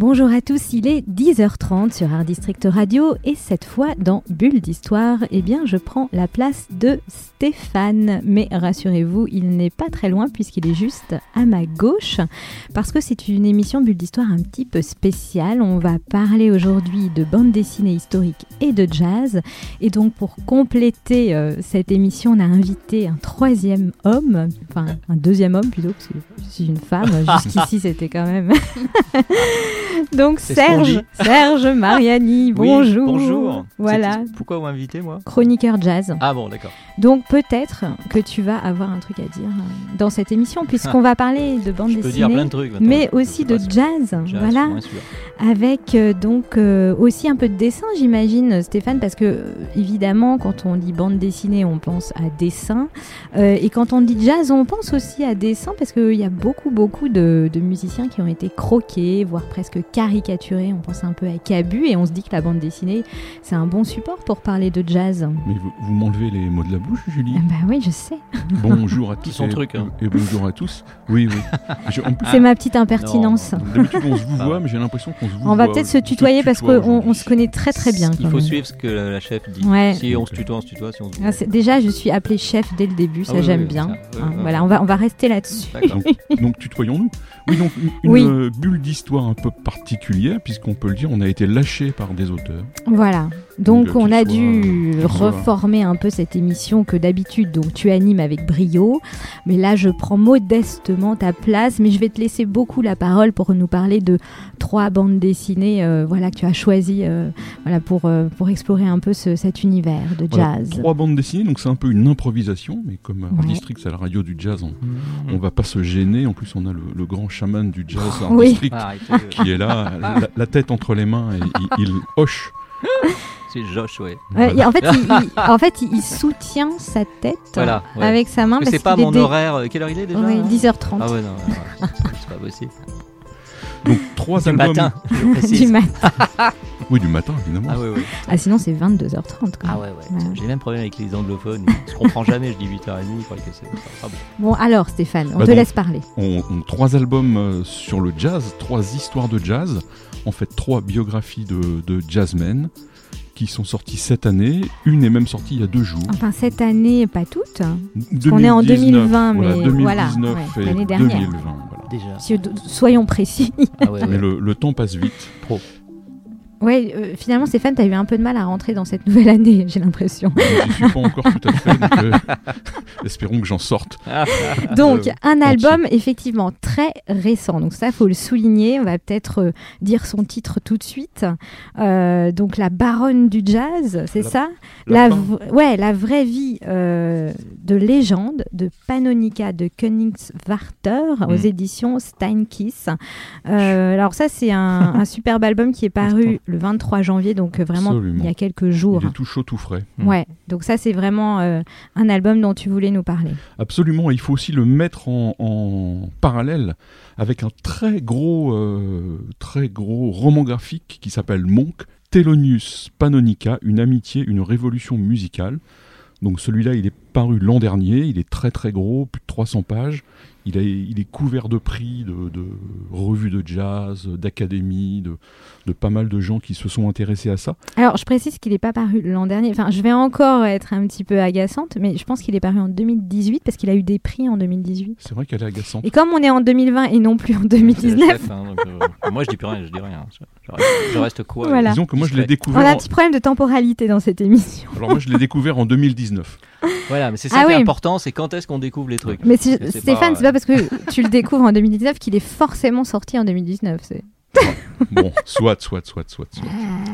Bonjour à tous, il est 10h30 sur Art District Radio et cette fois dans Bulle d'Histoire, eh bien je prends la place de Stéphane. Mais rassurez-vous, il n'est pas très loin puisqu'il est juste à ma gauche parce que c'est une émission Bulle d'Histoire un petit peu spéciale. On va parler aujourd'hui de bande dessinée historique et de jazz. Et donc pour compléter euh, cette émission, on a invité un troisième homme, enfin un deuxième homme plutôt, parce que je suis une femme. Jusqu'ici c'était quand même... Donc Serge, Serge Mariani, Oui, bonjour. bonjour. Voilà, Pourquoi vous m'invitez, moi chroniqueur jazz. Ah bon, d'accord. Donc peut-être que tu vas avoir un truc à dire euh, dans cette émission, puisqu'on va parler de bande Je peux dessinée, dire plein de trucs. mais aussi de Jazz, jazz. voilà, avec euh, donc euh, aussi un peu de dessin, j'imagine, Stéphane, parce que euh, évidemment, quand on dit bande dessinée, on pense à dessin, et quand on dit jazz, on pense aussi à dessin, parce qu'il y a beaucoup, beaucoup de, de musiciens qui ont été croqués, voire presque caricaturés. On pense un peu à Cabu, et on se dit que la bande dessinée, c'est un bon support pour parler de jazz. Mais vous, vous m'enlevez les mots de la bouche, Julie. Bah oui, je sais. Bonjour à tous. son et, truc, hein. et bonjour à tous. Oui. Je- C'est ma petite impertinence. d'habitude, on se vous Ah voit, mais j'ai l'impression qu'on se vous On va peut-être se tutoyer parce qu'on on se connaît très très bien. Il faut même. suivre ce que la, chef dit. Ouais. Si on se tutoie, on se tutoie. Si on se Ah, c'est- Déjà, je suis appelée chef dès le début, ça Ah oui, j'aime oui, bien. ça, oui, Hein, oui, voilà, on va, on va rester là-dessus. Donc tutoyons-nous. Oui, donc une, une, Oui. bulle d'histoire un peu particulière, puisqu'on peut le dire, on a été lâché par des auteurs. Voilà. Donc, on a dû reformer un peu cette émission que d'habitude donc tu animes avec brio. Mais là, je prends modestement ta place, mais je vais te laisser beaucoup la parole pour nous parler de trois bandes dessinées, euh, voilà que tu as choisies, euh, voilà pour euh, pour explorer un peu ce- cet univers de Voilà, jazz. trois bandes dessinées, donc c'est un peu une improvisation, mais comme Ouais. district, c'est la radio du jazz, on, Mmh. on va pas se gêner. En plus, on a le, le grand chaman du jazz Oui. district Ah, euh, qui est là, la, la tête entre les mains, et il, il hoche. C'est Josh, ouais. En fait, il, il- en fait, il, il soutient sa tête Voilà. ouais. avec sa main Parce c'est pas mon dé- horaire. euh, Quelle heure il est déjà Ouais, hein 10h30 Ah ouais, non, non, c'est pas possible. Donc trois Du albums. matin, du matin. Oui, du matin, évidemment. Ah ouais, ouais. Ah, sinon, c'est 22h30. Quoi. Ah ouais, ouais. Ouais. J'ai le même problème avec les anglophones. Je comprends jamais. Je dis 8h30. Ils croient que c'est pas bon. Bon, alors, Stéphane, on Bah te donc- laisse parler. On, on- trois albums euh, sur le jazz, trois histoires de jazz, en fait trois biographies de, de jazzmen qui sont sorties cette année. Une est même sortie il y a deux jours. Enfin, cette année, pas toutes. On est en 2020, voilà, mais 2019 voilà, ouais, l'année dernière. 2020. voilà. Déjà. Si- Soyons précis. Ah ouais, Mais le, le temps passe vite. Pro. Ouais, euh, finalement, Stéphane, t'as eu un peu de mal à rentrer dans cette nouvelle année, j'ai l'impression. Je suis pas encore tout à fait. donc, euh, espérons que j'en sorte. Donc, Euh, un album effectivement très récent. Donc ça, faut le souligner. On va peut-être euh, dire son titre tout de suite. Euh, donc, la baronne du jazz, c'est La- ça? La la, fin. v- ouais, la vraie vie euh, de légende de Panonica de Königswarter aux Mm. éditions Steinkiss. Euh, alors ça, c'est un, un superbe album qui est paru le 23 janvier, donc euh, vraiment Absolument. il y a quelques jours. Il est tout chaud, tout frais. Ouais, donc ça c'est vraiment euh, un album dont tu voulais nous parler. Absolument, il faut aussi le mettre en, en parallèle avec un très gros, euh, très gros roman graphique qui s'appelle Monk, Thelonius Panonica, une amitié, une révolution musicale. Donc celui-là, il est paru l'an dernier, il est très très gros, plus de 300 pages. Il, a- il est couvert de prix, de, de revues de jazz, d'académies, de, de pas mal de gens qui se sont intéressés à ça. Alors je précise qu'il n'est pas paru l'an dernier, enfin je vais encore être un petit peu agaçante, mais je pense qu'il est paru en 2018 parce qu'il a eu des prix en 2018. C'est vrai qu'elle est agaçante. Et comme on est en 2020 et non plus en C'est le 2019, chef, hein, donc, euh, moi, je dis plus rien. Je dis rien. Je, je reste, je reste quoi Voilà. Disons que moi je l'ai discret. on découvert. a un en- petit problème de temporalité dans cette émission. Alors moi je l'ai découvert en 2019. Voilà, mais c'est ça Ah qui est important, c'est quand est-ce qu'on découvre les trucs. Mais si- Stéphane, pas- c'est pas parce que tu le découvres en 2019 qu'il est forcément sorti en 2019. c'est- Bon, soit, soit, soit, soit, soit.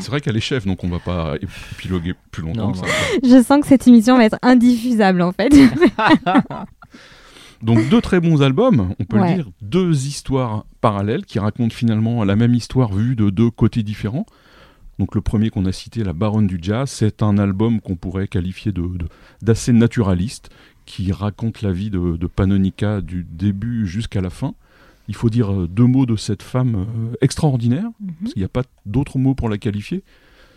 C'est vrai qu'elle est chef, donc on va pas épiloguer plus longtemps Non, que ça. Je sens que cette émission va être indiffusable en fait. Donc deux très bons albums, on peut Ouais. le dire, deux histoires parallèles qui racontent finalement la même histoire vue de deux côtés différents. Donc le premier qu'on a cité, La Baronne du Jazz, c'est un album qu'on pourrait qualifier de, de- d'assez naturaliste, qui raconte la vie de, de Panonica du début jusqu'à la fin. Il faut dire euh, deux mots de cette femme euh, extraordinaire, Mhm. parce qu'il n'y a pas d'autres mots pour la qualifier.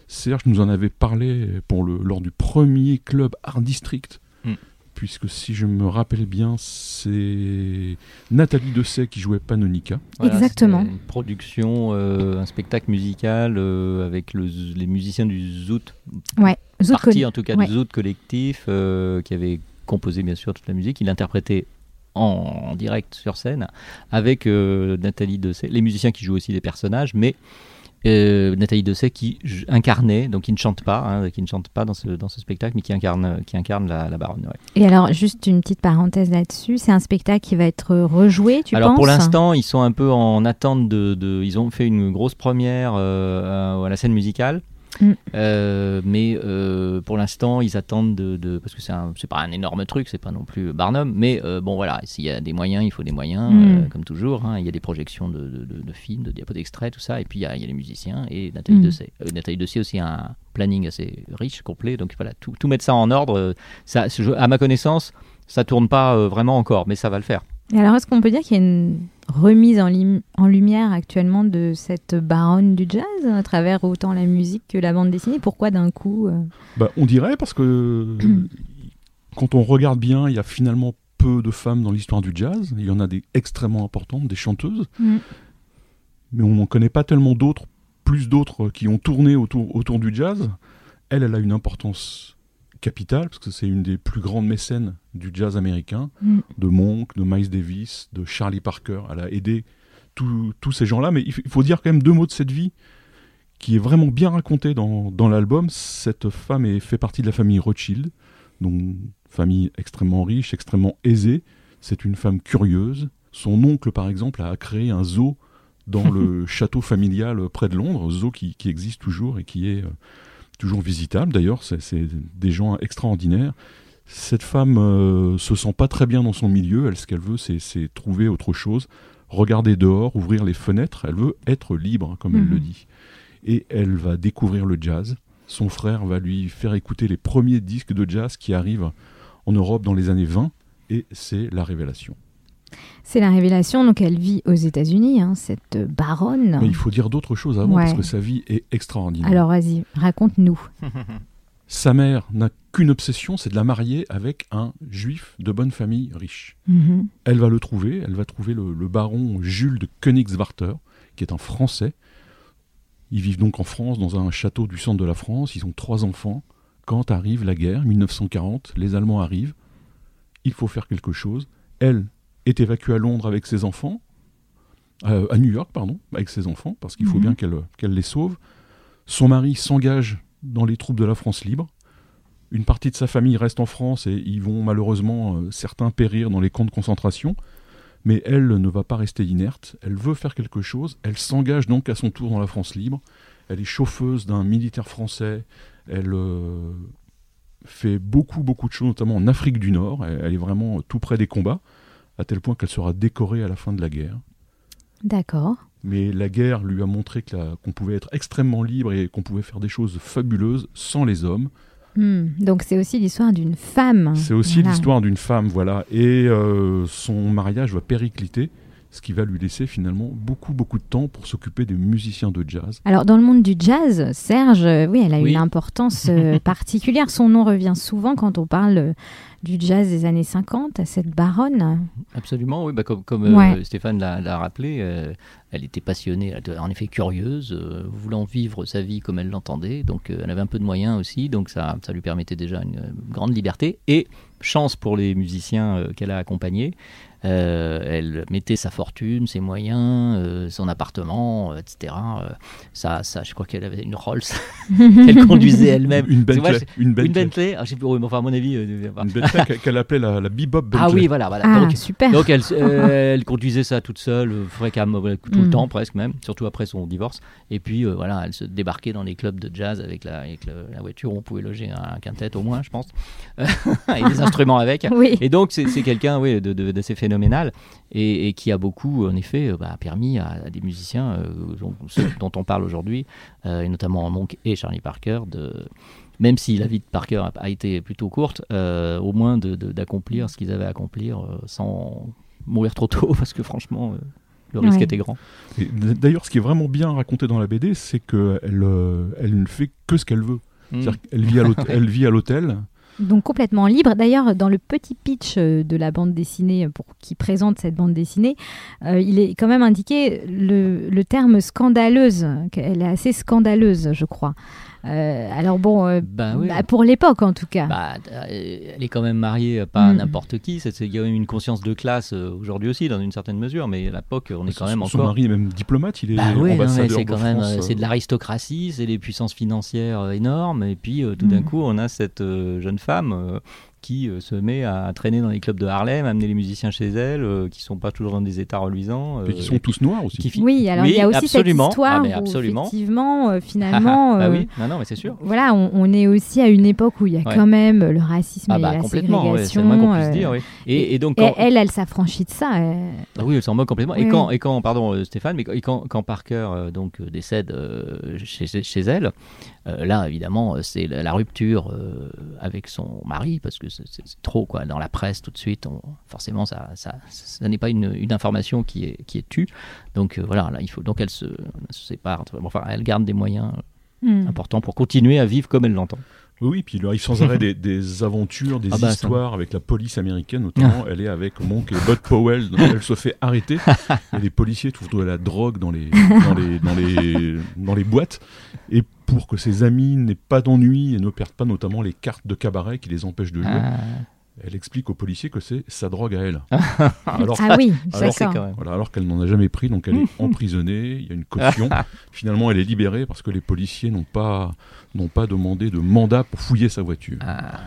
Serge nous en avait parlé pour le, lors du premier club Art District, Mm. Puisque si je me rappelle bien, c'est Nathalie Dessay qui jouait Panonica. Exactement. Une production, euh, un spectacle musical euh, avec le les musiciens du Zoot, Ouais, Zoot partie en tout cas ouais. du Zoot collectif, euh, qui avait composé bien sûr toute la musique. Il interprétait en, en direct sur scène avec euh, Nathalie Dessay, les musiciens qui jouent aussi des personnages, mais euh, Nathalie Dessay qui incarnait, donc qui ne chante pas, hein, qui ne chante pas dans ce, dans ce spectacle, mais qui incarne, qui incarne la, la baronne. ouais. Et alors, juste une petite parenthèse là-dessus, c'est un spectacle qui va être rejoué, tu Alors penses pour l'instant, ils sont un peu en attente de, de- Ils ont fait une grosse première euh, à, à la scène musicale. Mm. Euh, mais euh, pour l'instant, ils attendent de, de- parce que c'est c'est pas un énorme truc, c'est pas non plus Barnum, mais euh, bon voilà, s'il y a des moyens, il faut des moyens, Mm. comme toujours. hein. Il y a des projections de, de- de- de films, de diapos d'extraits, tout ça, et puis il y a, il y a les musiciens et Nathalie Mm. Dessay. Nathalie Dessay aussi a un planning assez riche, complet, donc voilà, tout, tout mettre ça en ordre. ça, à ma connaissance, ça tourne pas vraiment encore, mais ça va le faire. Et alors, est-ce qu'on peut dire qu'il y a une remise en, lim- en lumière actuellement de cette baronne du jazz à travers autant la musique que la bande dessinée? Pourquoi d'un coup euh, Bah, on dirait parce que quand on regarde bien, il y a finalement peu de femmes dans l'histoire du jazz. Il y en a des extrêmement importantes, des chanteuses, Mm. mais on n'en connaît pas tellement d'autres, plus d'autres qui ont tourné autour, autour du jazz. Elle, elle a une importance capitale parce que c'est une des plus grandes mécènes du jazz américain, Mm. de Monk, de Miles Davis, de Charlie Parker. Elle a aidé tous ces gens-là, mais il faut dire quand même deux mots de cette vie qui est vraiment bien racontée dans, dans l'album. Cette femme est, fait partie de la famille Rothschild, donc famille extrêmement riche, extrêmement aisée. C'est une femme curieuse. Son oncle, par exemple, a créé un zoo dans le château familial près de Londres, zoo qui, qui existe toujours et qui est euh, toujours visitable. D'ailleurs, c'est des gens extraordinaires. Cette femme euh, se sent pas très bien dans son milieu. Elle, ce qu'elle veut, c'est trouver autre chose, regarder dehors, ouvrir les fenêtres. Elle veut être libre, comme elle Mhm. le dit. Et elle va découvrir le jazz. Son frère va lui faire écouter les premiers disques de jazz qui arrivent en Europe dans les années 20. Et c'est la révélation. C'est la révélation, donc elle vit aux États-Unis, hein, cette baronne. Mais il faut dire d'autres choses avant Ouais. parce que sa vie est extraordinaire. Alors vas-y, raconte-nous. Sa mère n'a qu'une obsession, c'est de la marier avec un juif de bonne famille riche. Mhm. Elle va le trouver, elle va trouver le, le baron Jules de Königswarter, qui est un Français. Ils vivent donc en France, dans un château du centre de la France. Ils ont trois enfants. Quand arrive la guerre, 1940, les Allemands arrivent. Il faut faire quelque chose. Elle est évacuée à Londres avec ses enfants, euh, à New York, pardon, avec ses enfants, parce qu'il faut Mhm. bien qu'elle les sauve. Son mari s'engage dans les troupes de la France libre. Une partie de sa famille reste en France et ils vont malheureusement euh, certains périr dans les camps de concentration. Mais elle ne va pas rester inerte. Elle veut faire quelque chose. Elle s'engage donc à son tour dans la France libre. Elle est chauffeuse d'un militaire français. Elle euh, fait beaucoup, beaucoup de choses, notamment en Afrique du Nord. Elle, elle est vraiment tout près des combats, à tel point qu'elle sera décorée à la fin de la guerre. D'accord. Mais la guerre lui a montré qu'on pouvait être extrêmement libre et qu'on pouvait faire des choses fabuleuses sans les hommes. Hmm, Donc c'est aussi l'histoire d'une femme. C'est aussi Voilà. l'histoire d'une femme, voilà. Et euh, son mariage va péricliter, ce qui va lui laisser finalement beaucoup, beaucoup de temps pour s'occuper des musiciens de jazz. Alors dans le monde du jazz, Serge, euh, oui, elle a Oui. une importance euh, particulière. Son nom revient souvent quand on parle euh, du jazz des années 50, à cette baronne. Absolument, oui. Bah, comme euh. Stéphane l'a rappelé, euh, elle était passionnée, elle était en effet curieuse, euh, voulant vivre sa vie comme elle l'entendait. Donc euh, elle avait un peu de moyens aussi, donc ça, ça lui permettait déjà une grande liberté. Et chance pour les musiciens euh, qu'elle a accompagnés, euh, elle mettait sa fortune, ses moyens, euh, son appartement, euh, etc. Euh, ça, ça, je crois qu'elle avait une Rolls qu'elle conduisait elle-même. Une Bentley. Une Bentley. Une Bentley, ah, je sais plus, oui, mais enfin à mon avis. euh, enfin- Une Bentley qu'elle- appelait la, la Bebop Bentley. ah oui, voilà, voilà. Ah, Donc, super. donc elle, euh, elle conduisait ça toute seule, fréquemment, tout Mm. le temps presque même, surtout après son divorce. Et puis euh, voilà, elle se débarquait dans les clubs de jazz avec la, avec le- la voiture où on pouvait loger un quintet au moins, je pense, et des instruments avec. Oui. Et donc c'est quelqu'un oui, de- de- d'assez phénoménal et, qui a beaucoup, en effet, bah, permis à, des musiciens, dont, ceux dont on parle aujourd'hui, et notamment Monk et Charlie Parker, de même si la vie de Parker a, été plutôt courte, au moins d'accomplir ce qu'ils avaient à accomplir sans mourir trop tôt, parce que franchement, le risque était grand. D'ailleurs, ce qui est vraiment bien raconté dans la BD, c'est qu'elle elle ne fait que ce qu'elle veut. Hmm. Elle vit à l'hôtel. Donc complètement libre. D'ailleurs, dans le petit pitch euh, de la bande dessinée pour qui présente cette bande dessinée, euh, il est quand même indiqué le, le terme scandaleuse. qu'elle est assez scandaleuse, je crois. Euh, alors bon, euh, bah bah, pour l'époque en tout cas. Bah, elle est quand même mariée pas à mm. n'importe qui. Il y a même une conscience de classe euh, aujourd'hui aussi, dans une certaine mesure, mais à l'époque, on est quand même son encore. Son mari est même diplomate, il est bah ambassadeur c'est quand même, c'est de l'aristocratie, c'est des puissances financières énormes, et puis tout d'un mm. coup, on a cette jeune femme qui euh, se met à traîner dans les clubs de Harlem, amener les musiciens chez elle, euh, qui sont pas toujours dans des états reluisants. et qui sont tous noirs aussi. Oui, alors il y a aussi cette histoire ah, absolument. effectivement, euh, finalement... bah oui, non, non, mais c'est sûr. Voilà, on, est aussi à une époque où il y a quand même le racisme ah et bah, la complètement, c'est moins qu'on puisse dire, oui. Et, donc, elle, elle s'affranchit de ça. Ah oui, elle s'en moque complètement. Et, quand, et quand, pardon Stéphane, mais quand, quand Parker donc, décède chez, chez, elle, là, évidemment, c'est la rupture avec son mari, parce que c'est trop quoi. Dans la presse, tout de suite, forcément, ça, ça, ça n'est pas une, une, information qui est, qui est tue. Donc euh, voilà, là, il faut donc elle se, se sépare. Enfin, elle garde des moyens hmm. importants pour continuer à vivre comme elle l'entend. Oui, puis il arrive sans arrêt des, aventures, des ah bah, histoires avec la police américaine, notamment. elle est avec Monk et Bud Powell, donc elle se fait arrêter. et les policiers trouvent de la drogue dans les, dans les, dans les, dans les boîtes. Et pour que ses amis n'aient pas d'ennui et ne perdent pas notamment les cartes de cabaret qui les empêchent de jouer. Ah. Elle explique aux policiers que c'est sa drogue à elle. alors, ah oui, alors, voilà, alors qu'elle n'en a jamais pris, donc elle est emprisonnée, il y a une caution. Finalement, elle est libérée parce que les policiers n'ont pas, n'ont pas demandé de mandat pour fouiller sa voiture. Ah,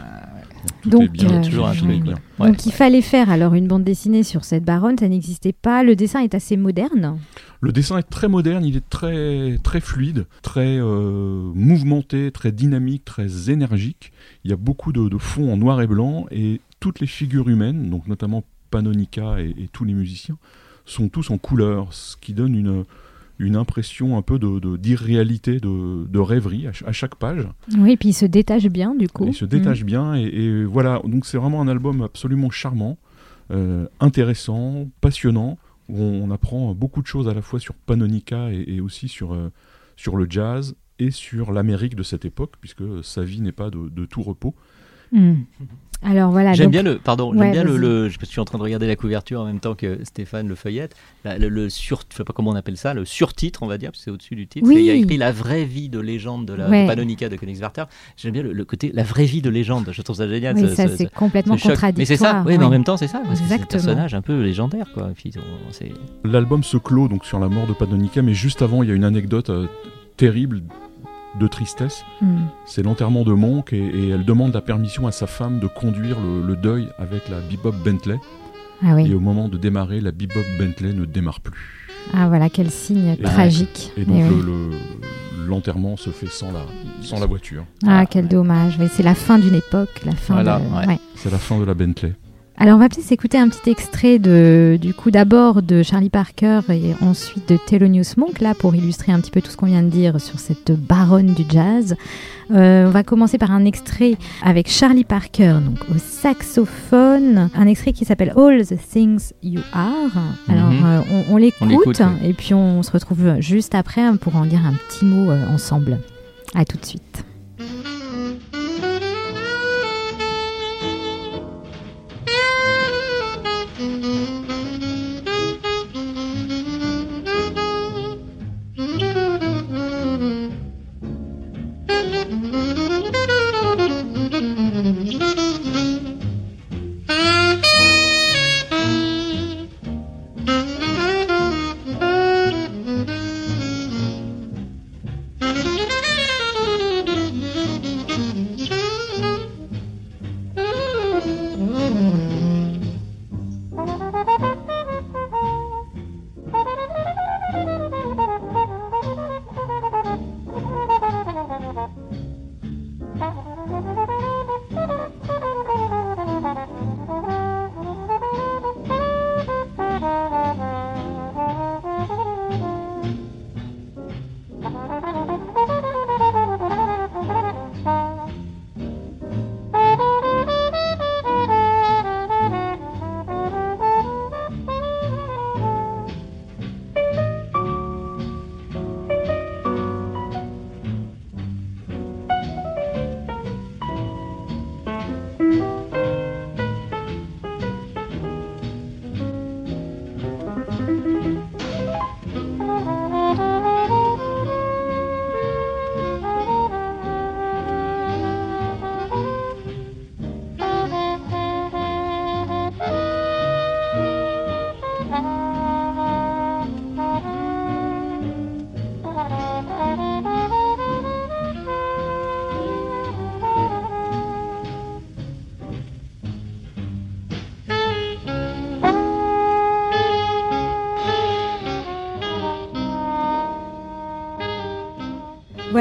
donc, bien, toujours un bien. Donc il fallait faire alors une bande dessinée sur cette baronne, ça n'existait pas. Le dessin est assez moderne. Le dessin est très moderne, il est très, très fluide, très euh, mouvementé, très dynamique, très énergique. Il y a beaucoup de, de fonds en noir et blanc et toutes les figures humaines, donc notamment Panonica et, tous les musiciens, sont tous en couleur, ce qui donne une, une impression un peu d'irréalité, de, de, rêverie à, chaque page. Oui, et puis il se détache bien du coup. Il se détache mm. bien et, voilà, donc c'est vraiment un album absolument charmant, euh, intéressant, passionnant on, apprend beaucoup de choses à la fois sur Panonica et, aussi sur, euh, sur le jazz et sur l'Amérique de cette époque, puisque sa vie n'est pas de, tout repos. Hmm. Alors voilà. J'aime bien le, pardon, j'aime bien le, je suis en train de regarder la couverture en même temps que Stéphane le feuillette. le, sur, je sais pas comment on appelle ça, le surtitre, on va dire, parce que c'est au-dessus du titre. Il y a écrit la vraie vie de légende de la Panonica de Königswarter. J'aime bien le, côté la vraie vie de légende. Je trouve ça génial. Oui, ça, c'est complètement contradictoire. Mais c'est ça. Oui, mais en même temps, c'est ça. C'est un personnage un peu légendaire, quoi. L'album se clôt donc sur la mort de Panonica, mais juste avant, il y a une anecdote euh, terrible de tristesse. Hmm. C'est l'enterrement de Monk et, elle demande la permission à sa femme de conduire le, deuil avec la Bebop Bentley. Ah et au moment de démarrer, la Bebop Bentley ne démarre plus. Ah voilà, quel signe tragique. Et donc l'enterrement se fait sans la, sans la voiture. Ah, quel dommage. C'est la fin d'une époque, la fin C'est la fin de la Bentley. Alors on va peut-être s'écouter un petit extrait de, du coup d'abord de Charlie Parker et ensuite de Thelonious Monk là pour illustrer un petit peu tout ce qu'on vient de dire sur cette baronne du jazz. Euh, on va commencer par un extrait avec Charlie Parker donc au saxophone, un extrait qui s'appelle All the Things You Are. Alors mhm. euh, on, l'écoute et puis on se retrouve juste après pour en dire un petit mot euh, ensemble. À tout de suite.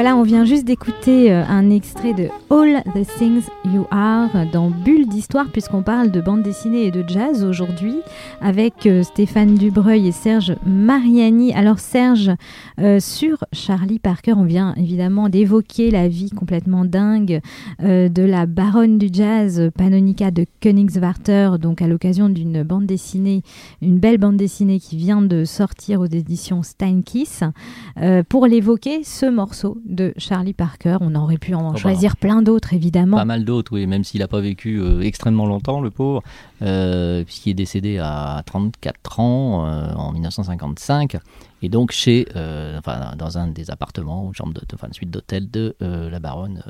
Voilà, on vient juste d'écouter euh, un extrait de All the Things You Are dans Bulle d'Histoire, puisqu'on parle de bande dessinée et de jazz aujourd'hui, avec euh, Stéphane Dubreuil et Serge Mariani. Alors Serge, euh, sur Charlie Parker, on vient évidemment d'évoquer la vie complètement dingue de la baronne du jazz, Panonica de Königswarter, donc à l'occasion d'une bande dessinée, une belle bande dessinée qui vient de sortir aux éditions Steinkiss. pour l'évoquer, ce morceau de Charlie Parker. On aurait pu en oh, bah. choisir plein d'autres, évidemment. Pas mal d'autres, oui, même s'il n'a pas vécu euh, extrêmement longtemps, le pauvre, euh, puisqu'il est décédé à 34 ans euh, en 1955. Et donc chez, enfin, dans un des appartements, chambre de, enfin, suite d'hôtel de la baronne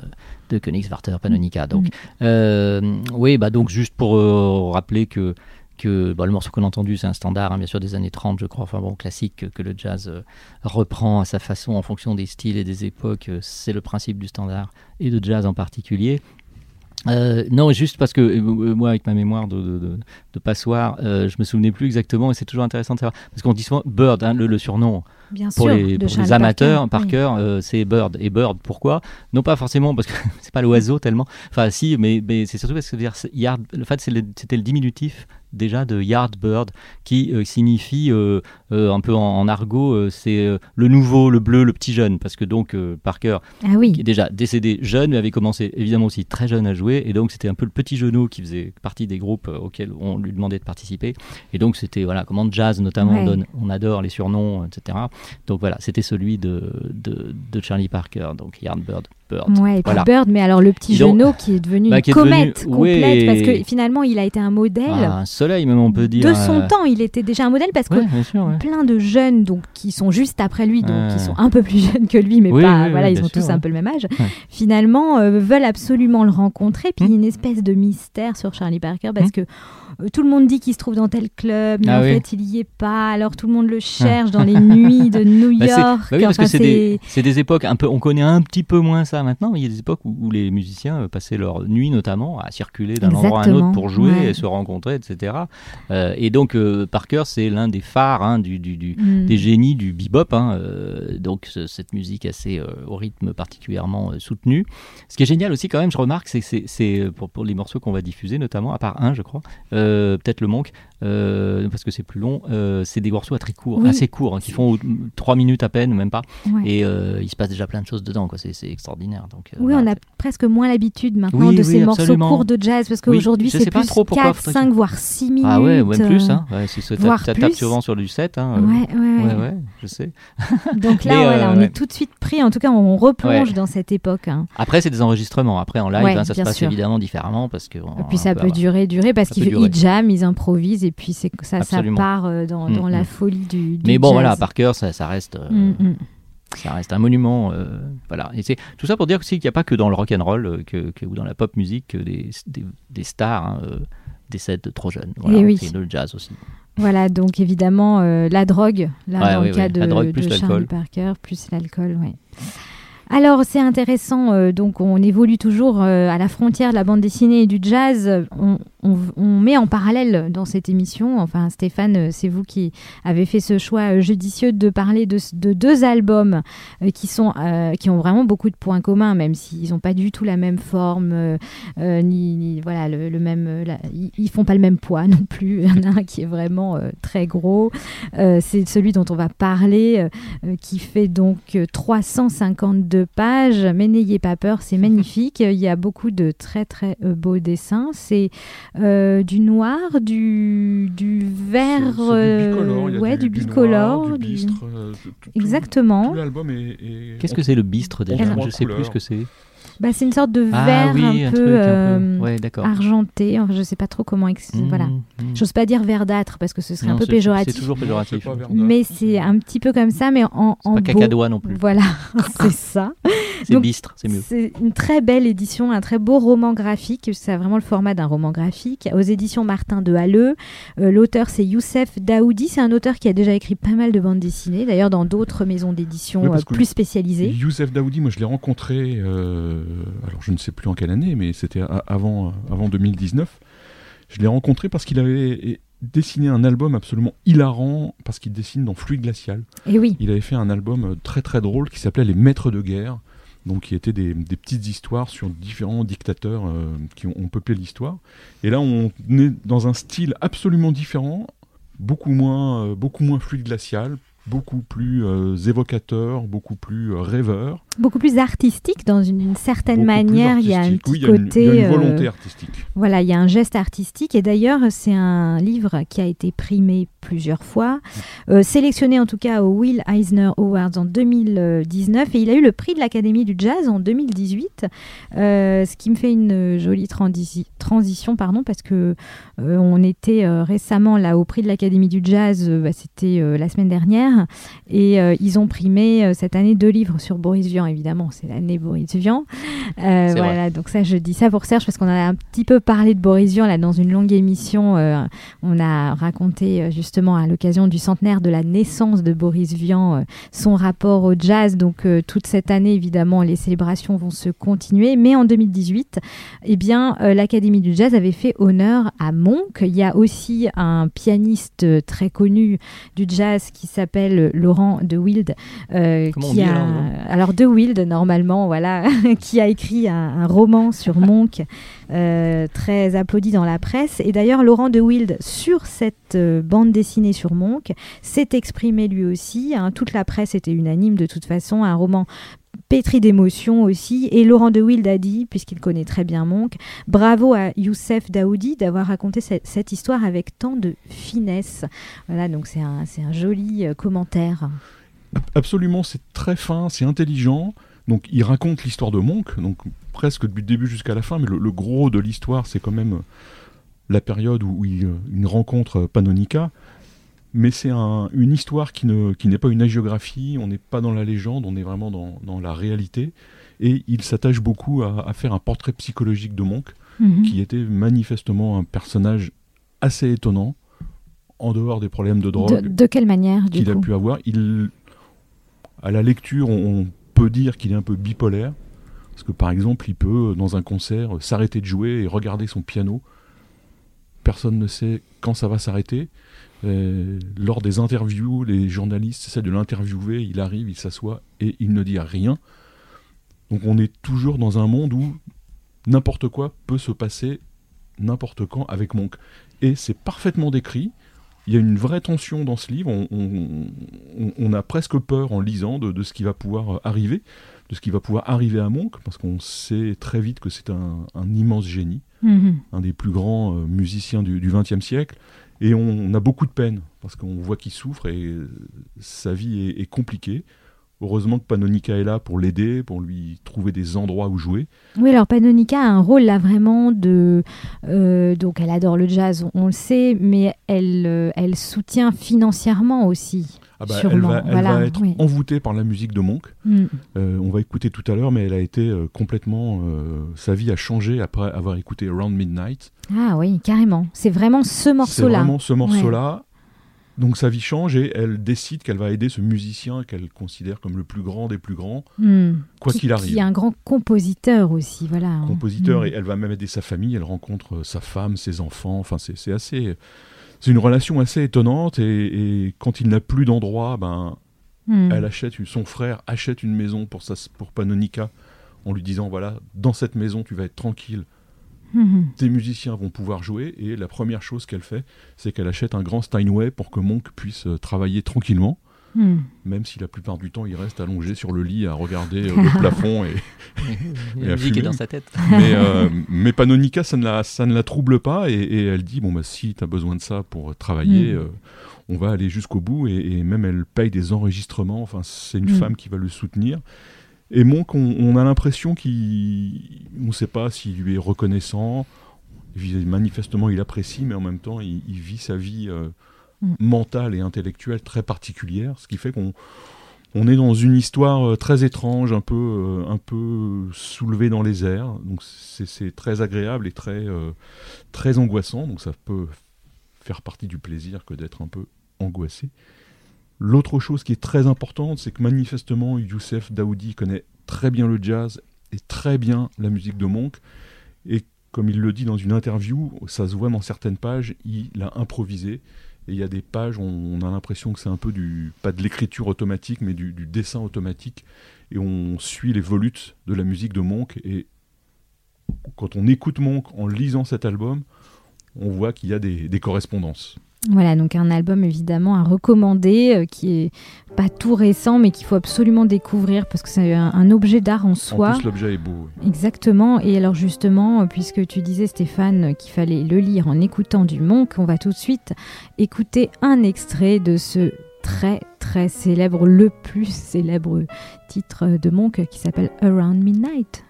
de Königswarter Panonica. Donc, mm. oui, bah donc juste pour rappeler que que le morceau qu'on a entendu, c'est un standard, hein, bien sûr, des années 30, je crois, enfin bon, classique, que, le jazz euh, reprend à sa façon en fonction des styles et des époques. Euh, c'est le principe du standard et de jazz en particulier. Euh, non, juste parce que moi, avec ma mémoire de, de, passoire, je me souvenais plus exactement et c'est toujours intéressant de savoir. Parce qu'on dit souvent Bird, hein, le, surnom. Bien pour sûr, les, pour les amateurs, par cœur, c'est Bird. Et Bird, pourquoi? Non pas forcément parce que c'est pas l'oiseau tellement. Enfin, si, mais, mais c'est surtout parce que yard, le fait c'était le diminutif déjà de Yardbird, qui euh, signifie euh, euh, un peu en, argot, c'est le nouveau, le bleu, le petit jeune, parce que donc Parker, ah oui. qui est déjà décédé jeune, mais avait commencé évidemment aussi très jeune à jouer, et donc c'était un peu le petit genou qui faisait partie des groupes auxquels on lui demandait de participer, et donc c'était voilà comment jazz notamment, donne, on adore les surnoms, etc. Donc voilà, c'était celui de, de, de Charlie Parker, donc Yardbird. Bird. Ouais, et puis Bird, mais alors le petit genou qui est devenu bah, une comète complète, parce que finalement il a été un modèle. Ah, un soleil, même on peut dire. De son euh, temps, il était déjà un modèle, parce que plein de jeunes donc, qui sont juste après lui, donc qui sont un peu plus jeunes que lui, mais pas, voilà, ils ont tous un peu le même âge, finalement euh, veulent absolument le rencontrer. Puis il y a une espèce de mystère sur Charlie Parker, parce hmm. que tout le monde dit qu'il se trouve dans tel club, mais ah en fait, il y est pas. Alors tout le monde le cherche dans les nuits de New bah, York. Bah oui, parce que c'est des, des, époques un peu. On connaît un petit peu moins ça maintenant, mais il y a des époques où, les musiciens euh, passaient leur nuit notamment à circuler d'un endroit à un autre pour jouer et se rencontrer, etc. Euh, et donc Parker, c'est l'un des phares hein, du, du, mm. des génies du bebop. Hein, donc cette musique assez au rythme particulièrement soutenu. Ce qui est génial aussi quand même, je remarque, c'est c'est pour, pour, les morceaux qu'on va diffuser, notamment à part un, je crois. Euh, peut-être le Monk, euh, parce que c'est plus long, euh, c'est des morceaux très courts, assez courts, hein, qui font 3 minutes à peine, même pas. Et il se passe déjà plein de choses dedans, quoi. C'est, extraordinaire. Donc, oui, on a presque moins l'habitude maintenant de ces morceaux courts de jazz, parce qu'aujourd'hui c'est plus 4, 5, voire 6 minutes. Ah ouais, même plus. Hein. Ouais, si ça tape souvent sur du 7. Hein, ouais, ouais, ouais, je sais. Donc là, voilà, on est tout de suite pris, en tout cas, on replonge dans cette époque. Hein. Après, c'est des enregistrements. Après, en live, ça se passe évidemment différemment. Parce que, et puis ça peut durer, durer, parce qu'ils jam, ils improvisent, et puis c'est ça, ça part euh, dans, mm, la mm. folie du, Mais bon, voilà, par cœur, ça, ça reste. Euh, mm, ça reste un monument, euh, voilà. Et c'est tout ça pour dire aussi qu'il n'y a pas que dans le rock and roll que, que, ou dans la pop musique que des, des, stars hein, décèdent trop jeunes. Voilà, et oui. le jazz aussi. Voilà, donc évidemment la drogue, là, dans le cas de, de Charlie Parker, plus l'alcool, oui. Alors c'est intéressant, donc on évolue toujours à la frontière de la bande dessinée et du jazz. On, met en parallèle dans cette émission, enfin Stéphane, euh, c'est vous qui avez fait ce choix judicieux de parler de, deux albums qui, sont, qui ont vraiment beaucoup de points communs, même s'ils n'ont pas du tout la même forme, ni, voilà, le, même, ils font pas le même poids non plus. Il y en a un qui est vraiment très gros, c'est celui dont on va parler, qui fait donc 352 page, mais n'ayez pas peur, c'est magnifique. Il y a beaucoup de très très euh, beaux dessins. C'est euh, du noir, du, du vert, du ouais, du, bicolore, du, bistre. Exactement. l'album est, Qu'est-ce que c'est le bistre déjà? Je sais plus ce que c'est. Bah, c'est une sorte de ah verre un, peu, euh, argenté. je ne sais pas trop comment. Mmh, voilà. Mmh. J'ose pas dire verdâtre parce que ce serait un peu péjoratif. C'est toujours péjoratif. Mais c'est un petit peu comme ça, mais en, en pas cacadois non plus. Voilà, c'est ça. C'est bistre, c'est mieux. C'est une très belle édition, un très beau roman graphique. C'est vraiment le format d'un roman graphique. Aux éditions Martin de Halleux. Euh, l'auteur, c'est Youssef Daoudi. C'est un auteur qui a déjà écrit pas mal de bandes dessinées, d'ailleurs dans d'autres maisons d'édition euh, plus spécialisées. Youssef Daoudi, moi je l'ai rencontré, euh, alors je ne sais plus en quelle année, mais c'était avant, avant 2019. Je l'ai rencontré parce qu'il avait dessiné un album absolument hilarant parce qu'il dessine dans Fluide Glacial. Et oui. Il avait fait un album très très drôle qui s'appelait Les Maîtres de guerre donc qui étaient des, des petites histoires sur différents dictateurs euh, qui ont, ont peuplé l'histoire. Et là, on est dans un style absolument différent, beaucoup moins, euh, beaucoup moins fluide glacial, beaucoup plus euh, évocateur, beaucoup plus euh, rêveur. Beaucoup plus artistique dans une, une certaine beaucoup manière. Il y a un petit Oui, côté. il y a une volonté artistique. Voilà, il y a un geste artistique et d'ailleurs c'est un livre qui a été primé plusieurs fois, euh, sélectionné en tout cas au Will Eisner Awards en 2019 et il a eu le prix de l'Académie du Jazz en 2018, euh, ce qui me fait une jolie transi- transition pardon parce que euh, on était récemment là au prix de l'Académie du Jazz, bah, c'était la semaine dernière et ils ont primé cette année deux livres sur Boris Vian évidemment, c'est l'année Boris Vian. Euh, voilà, donc ça je dis ça pour Serge parce qu'on a un petit peu parlé de Boris Vian là dans une longue émission. euh, on a raconté euh, justement à l'occasion du centenaire de la naissance de Boris Vian euh, son rapport au jazz. Donc toute cette année évidemment les célébrations vont se continuer, mais en 2018, eh bien l'Académie du jazz avait fait honneur à Monk. Il y a aussi un pianiste très connu du jazz qui s'appelle Laurent de Wild, qui dit, alors, alors de Wild normalement voilà qui a écrit un, roman sur Monk euh, très applaudi dans la presse. Et d'ailleurs Laurent de Wild sur cette euh, bande dessinée sur Monk s'est exprimé lui aussi hein. toute la presse était unanime de toute façon un roman pétri d'émotions aussi. Et Laurent de Wild a dit puisqu'il connaît très bien Monk bravo à Youssef Daoudi d'avoir raconté cette, histoire avec tant de finesse voilà donc c'est un, un joli euh, commentaire Absolument, c'est très fin, c'est intelligent. Donc il raconte l'histoire de Monk, donc presque du début jusqu'à la fin, mais le, le gros de l'histoire, c'est quand même la période où il, euh, il rencontre Panonica. Mais c'est un- une histoire qui ne- qui n'est pas une hagiographie, on n'est pas dans la légende, on est vraiment dans, dans la réalité. Et il s'attache beaucoup à, à faire un portrait psychologique de Monk, Mhm. qui était manifestement un personnage assez étonnant, en dehors des problèmes de drogue de, de quelle manière du qu'il a pu avoir. Il, à la lecture, on, peut dire qu'il est un peu bipolaire. Parce que par exemple, il peut, dans un concert, s'arrêter de jouer et regarder son piano. Personne ne sait quand ça va s'arrêter. Euh, lors des interviews, les journalistes essaient de l'interviewer. Il arrive, il s'assoit et il ne dit rien. Donc on est toujours dans un monde où n'importe quoi peut se passer n'importe quand avec Monk. Et c'est parfaitement décrit. Il y a une vraie tension dans ce livre. On, on- on- on a presque peur en lisant de, de ce qui va pouvoir arriver, de ce qui va pouvoir arriver à Monk, parce qu'on sait très vite que c'est un, un immense génie, Mhm. un des plus grands euh, musiciens du XXe siècle. Et on, on a beaucoup de peine, parce qu'on voit qu'il souffre et euh, sa vie est, est compliquée. Heureusement que Panonica est là pour l'aider, pour lui trouver des endroits où jouer. Oui, alors Panonica a un rôle là vraiment de. euh, donc elle adore le jazz, on, on le sait, mais elle, euh, elle soutient financièrement aussi. Ah bah, elle va, elle voilà, va être oui. envoûtée par la musique de Monk. Mm. Euh, on va écouter tout à l'heure, mais elle a été complètement. sa vie a changé après avoir écouté Around Midnight. Ah oui, carrément. C'est vraiment ce C'est morceau-là. vraiment ce morceau-là. Donc sa vie change et elle décide qu'elle va aider ce musicien qu'elle considère comme le plus grand des plus grands, Mm. quoi Qui- qu'il arrive. Qui est un grand compositeur aussi, voilà. hein. Compositeur Mm. et elle va même aider sa famille. Elle rencontre euh, sa femme, ses enfants. Enfin, c'est assez. C'est une relation assez étonnante et, et quand il n'a plus d'endroit, ben, Mm. elle achète son frère achète une maison pour sa, pour Panonica en lui disant voilà dans cette maison tu vas être tranquille Mhm. tes musiciens vont pouvoir jouer et la première chose qu'elle fait c'est qu'elle achète un grand Steinway pour que Monk puisse euh, travailler tranquillement Mm. même si la plupart du temps il reste allongé sur le lit à regarder euh, le plafond et La musique est dans sa tête. mais, euh, mais Panonica ça ne la, ça ne la trouble pas et, et elle dit bon bah si tu as besoin de ça pour travailler Mm. euh, on va aller jusqu'au bout et, et même elle paye des enregistrements enfin c'est une Mm. femme qui va le soutenir et Monk on, on a l'impression qu'il on ne sait pas s'il lui est reconnaissant manifestement il apprécie mais en même temps il, il vit sa vie euh, Mm. mentale et intellectuelle très particulière ce qui fait qu'on on est dans une histoire euh, très étrange, un peu, euh, un peu soulevée dans les airs. Donc c'est c'est très agréable et très, euh, très angoissant. Donc ça peut faire partie du plaisir que d'être un peu angoissé. L'autre chose qui est très importante, c'est que manifestement Youssef Daoudi connaît très bien le jazz et très bien la musique de Monk. Et comme il le dit dans une interview, ça se voit dans certaines pages, il a improvisé. Et il y a des pages où on a l'impression que c'est un peu du, pas de l'écriture automatique, mais du, du dessin automatique. et on suit les volutes de la musique de Monk. Et quand on écoute Monk en lisant cet album, on voit qu'il y a des, correspondances. Voilà, donc un album évidemment à recommander, euh, qui est pas tout récent, mais qu'il faut absolument découvrir parce que c'est un, objet d'art en soi. En plus, l'objet est beau. Exactement. Et alors justement, euh, puisque tu disais Stéphane qu'il fallait le lire en écoutant du Monk, on va tout de suite écouter un extrait de ce très très célèbre, le plus célèbre titre de Monk qui s'appelle Around Midnight.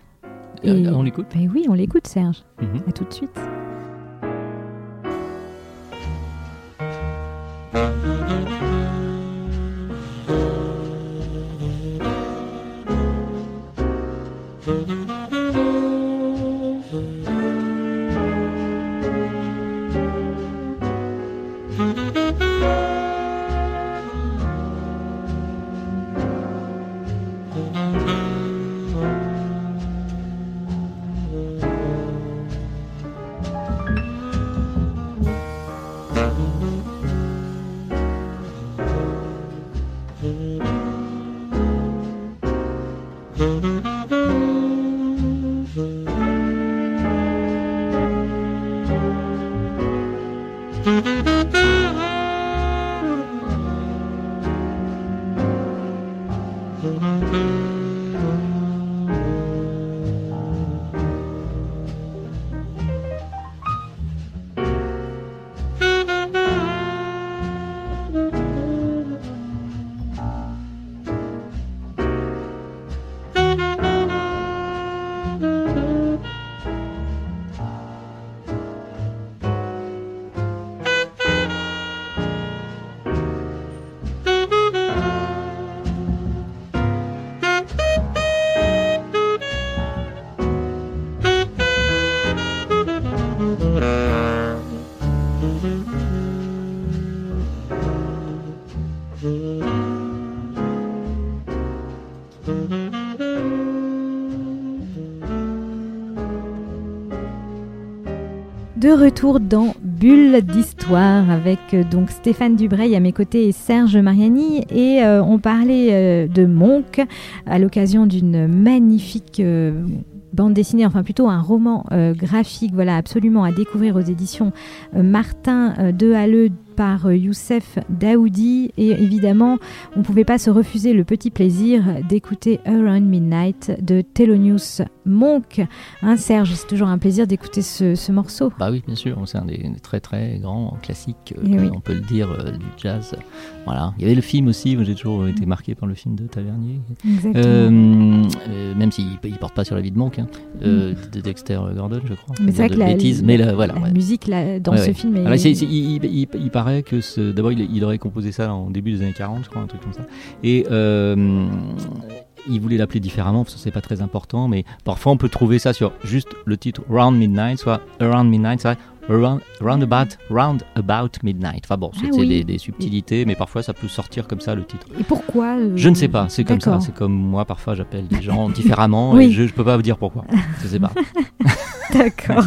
Et on l'écoute? Ben Oui, on l'écoute Serge. Mhm. À tout de suite. Música Retour dans Bulle d'histoire avec euh, donc Stéphane Dubreuil à mes côtés et Serge Mariani. Et euh, on parlait euh, de Monk à l'occasion d'une magnifique bande dessinée, enfin plutôt un roman graphique, voilà absolument à découvrir aux éditions Martin de Halleux par euh, Youssef Daoudi et évidemment on ne pouvait pas se refuser le petit plaisir d'écouter Around Midnight de Thelonious Monk. Hein, Serge, c'est toujours un plaisir d'écouter ce, morceau. Bah oui, bien sûr, c'est un des, très très grands classiques, euh, on peut le dire, euh, du jazz. Voilà. Il y avait le film aussi, j'ai toujours été marqué par le film de Tavernier. même s'il ne porte pas sur la vie de Monk, hein, mm. de Dexter Gordon, je crois. Mais c'est vrai que la, mais voilà, musique dans ce film est... Alors, il, il, que d'abord il, aurait composé ça en début des années 40, je crois, un truc comme ça. Et euh, il voulait l'appeler différemment parce que c'est pas très important, mais parfois on peut trouver ça sur juste le titre Round Midnight, soit Around Midnight, soit round, about, round about midnight. Enfin bon, ah c'est des, subtilités, mais parfois ça peut sortir comme ça le titre. Et pourquoi euh, Je ne sais pas, c'est comme ça. C'est comme moi, parfois j'appelle des gens différemment et je ne peux pas vous dire pourquoi. Je sais pas. D'accord.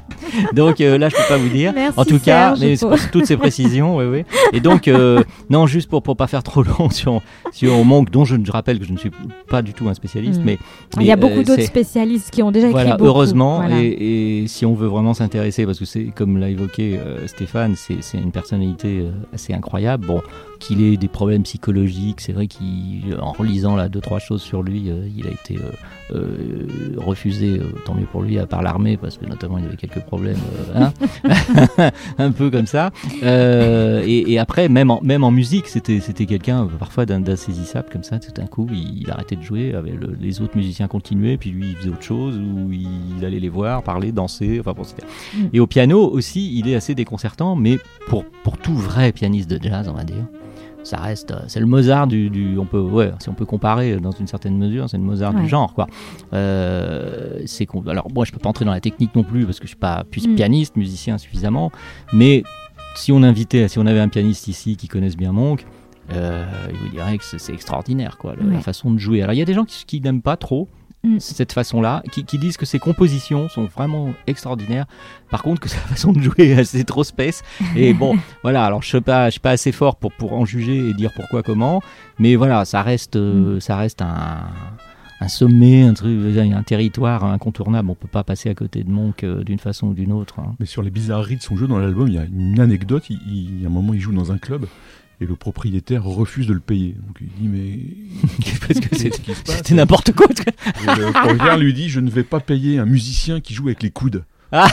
donc euh, là, je peux pas vous dire. en tout cas, mais pour toutes ces précisions, oui, oui. Et donc, euh, non, juste pour pour pas faire trop long sur sur Monk, dont je, je, rappelle que je ne suis pas du tout un spécialiste, hmm. mais, il y a beaucoup d'autres spécialistes qui ont déjà écrit beaucoup. Heureusement, et, et, si on veut vraiment s'intéresser, parce que c'est comme l'a évoqué euh, Stéphane, c'est une personnalité assez incroyable. Qu'il ait des problèmes psychologiques. C'est vrai qu'en relisant là deux trois choses sur lui, euh, il a été euh, euh, refusé, tant mieux pour lui, à part l'armée, parce que notamment il avait quelques problèmes, hein un peu comme ça. Et, après, même en, même en musique, c'était c'était quelqu'un parfois d'insaisissable comme ça. Tout d'un coup, il, arrêtait de jouer, avec les autres musiciens continuaient, puis lui il faisait autre chose, ou il, allait les voir, parler, danser. Enfin bon, mm. Et au piano aussi, il est assez déconcertant, mais pour pour tout vrai pianiste de jazz, on va dire ça reste, euh, c'est le Mozart du, on peut, ouais, si on peut comparer dans une certaine mesure, c'est le Mozart du genre, quoi. Euh, c'est alors moi je peux pas entrer dans la technique non plus parce que je suis pas mm. pianiste, musicien suffisamment, mais si on invitait, si on avait un pianiste ici qui connaisse bien Monk, euh, il vous dirait que c'est extraordinaire, quoi, la façon de jouer. Alors il y a des gens qui, qui n'aiment pas trop, Mm. cette façon-là, qui, qui disent que ses compositions sont vraiment extraordinaires. Par contre, que sa façon de jouer, c'est trop space. Et bon, voilà. Alors, je suis pas, je suis pas assez fort pour pour en juger et dire pourquoi, comment. Mais voilà, ça reste, euh, ça reste un un sommet, un, truc, un territoire incontournable. On peut pas passer à côté de Monk euh, d'une façon ou d'une autre. hein. Mais sur les bizarreries de son jeu dans l'album, il y a une anecdote. Il, il- il y a un moment, il joue dans un club et le propriétaire refuse de le payer. Donc il dit mais c'était n'importe quoi. Et le propriétaire lui dit je ne vais pas payer un musicien qui joue avec les coudes. Ah.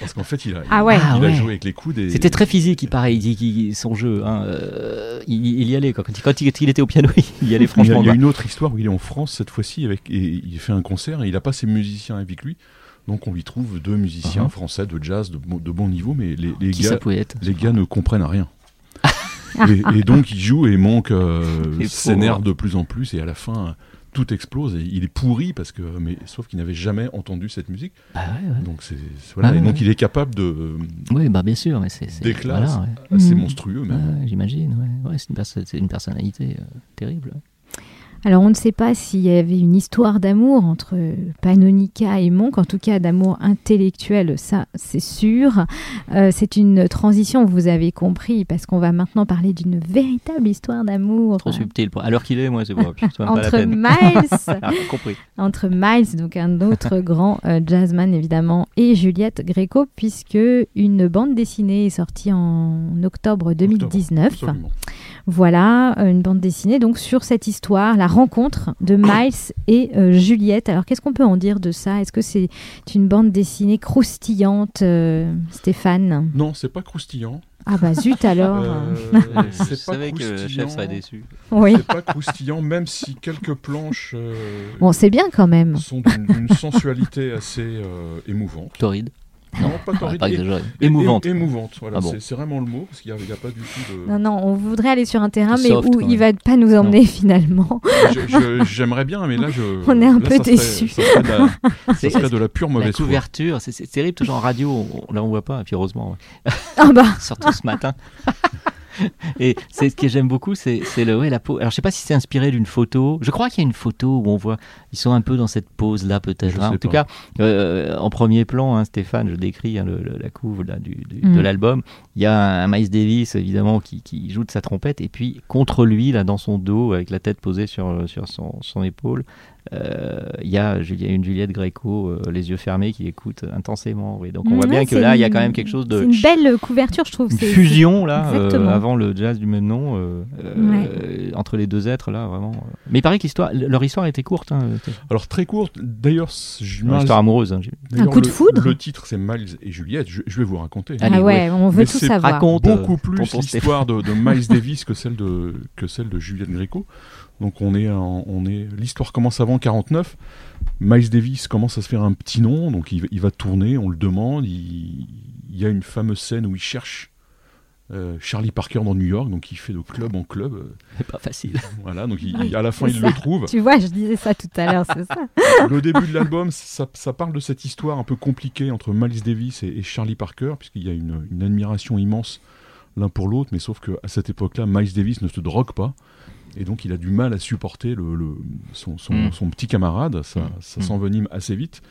Parce qu'en fait, il a, Ah ouais. il, Ah a ouais. joué avec les coudes. Et... C'était très physique, il paraît, il dit qu'il- son jeu. hein, euh, il, il y allait. Quoi. Quand, il, quand il- il était au piano, il y allait Il y, a, franchement. il y a une autre histoire où il est en France cette fois-ci avec et il fait un concert et il a pas ses musiciens avec lui. Donc on lui trouve deux musiciens Uh-huh. français de jazz de, bon- de bon niveau, mais les, Qui gars, les gars ne comprennent rien. Et, et donc il joue et manque euh, s'énerve de plus en plus et à la fin tout explose et il est pourri parce que mais sauf qu'il n'avait jamais entendu cette musique. Bah ouais, ouais. Donc c'est voilà et donc il est capable de Oui, bah bien sûr, mais c'est. voilà, assez Mhm. monstrueux même. J'imagine, ouais. Ouais, c'est une, perso- une personnalité euh, terrible. Alors on ne sait pas s'il y avait une histoire d'amour entre Panonica et Monk, en tout cas d'amour intellectuel, ça c'est sûr. Euh, c'est une transition, vous avez compris, parce qu'on va maintenant parler d'une véritable histoire d'amour Trop subtil. pour- À l'heure qu'il est, moi, c'est la entre peine. Miles, Ah, compris. entre Miles, donc un autre grand euh, jazzman évidemment, et Juliette Gréco, puisque une bande dessinée est sortie en octobre 2019. Absolument. Voilà, euh, une bande dessinée donc sur cette histoire, la rencontre de Miles et euh, Juliette. Alors qu'est-ce qu'on peut en dire de ça? Est-ce que c'est une bande dessinée croustillante, euh, Stéphane? Non, c'est pas croustillant. Ah bah zut alors Euh, c'est pas savais que le chef serait déçu. Oui. C'est pas croustillant, même si quelques planches euh, Bon, c'est bien quand même. sont d'une d'une sensualité assez euh, émouvante. Torride. Non, pas Ouais, torride. pas é- exagéré. é- Émouvante. é- émouvante, voilà. Ah bon. c'est- C'est vraiment le mot, parce qu'il n'y a, il y a pas du tout de. Non, non, on voudrait aller sur un terrain, mais soft, où quand il va pas nous emmener finalement. Je- je- J'aimerais bien, mais là, je. On est un là, peu ça serait- déçus. Ça serait, de la, ça serait de la pure La mauvaise foi. couverture, c'est- c'est terrible, toujours en radio, on- là on voit pas, et puis heureusement, ouais. Ah bah, surtout ce matin. Et c'est ce que j'aime beaucoup, c'est c'est le ouais, la peau. Alors je sais pas si c'est inspiré d'une photo. Je crois qu'il y a une photo où on voit, ils sont un peu dans cette pose là peut-être. Hein. En tout pas. cas, euh, en premier plan, hein, Stéphane, je décris hein, le- le- la couve là, du, du- Mm. de l'album. Il y a un Miles Davis évidemment qui, qui joue de sa trompette et puis contre lui là dans son dos avec la tête posée sur sur son, son épaule. Euh, Il y a une Juliette Gréco, euh, les yeux fermés, qui écoute intensément. Oui. Donc on voit Ouais, bien que là, il y a quand même quelque chose de c'est une belle couverture, je trouve. une fusion là euh, Exactement. avant le jazz du même nom euh, euh, entre les deux êtres là vraiment mais il paraît que leur histoire était courte hein, Alors, très courte. D'ailleurs, une histoire amoureuse hein, Un coup de foudre Le titre, c'est Miles et Juliette. Je, je vais vous raconter. Ah ouais, on veut Mais tout savoir. raconte. beaucoup plus l'histoire de, de Miles Davis que celle de, que celle de Juliette Gréco. Donc on est, en- on est, l'histoire commence avant 49. Miles Davis commence à se faire un petit nom, donc il, va- il va tourner, on le demande. Il, il y a une fameuse scène où il cherche euh, Charlie Parker dans New York, donc il fait de club en club. c'est pas facile voilà, donc il- Oui, à la fin il ça. le trouve. Tu vois, je disais ça tout à l'heure, c'est ça. Le début de l'album, ça, ça parle de cette histoire un peu compliquée entre Miles Davis et, et Charlie Parker, puisqu'il y a une, une admiration immense l'un pour l'autre, mais sauf qu'à cette époque-là, Miles Davis ne se drogue pas, et donc il a du mal à supporter le, le- son, son- Mm. son petit camarade, ça, Mm. ça Mm. s'envenime assez vite.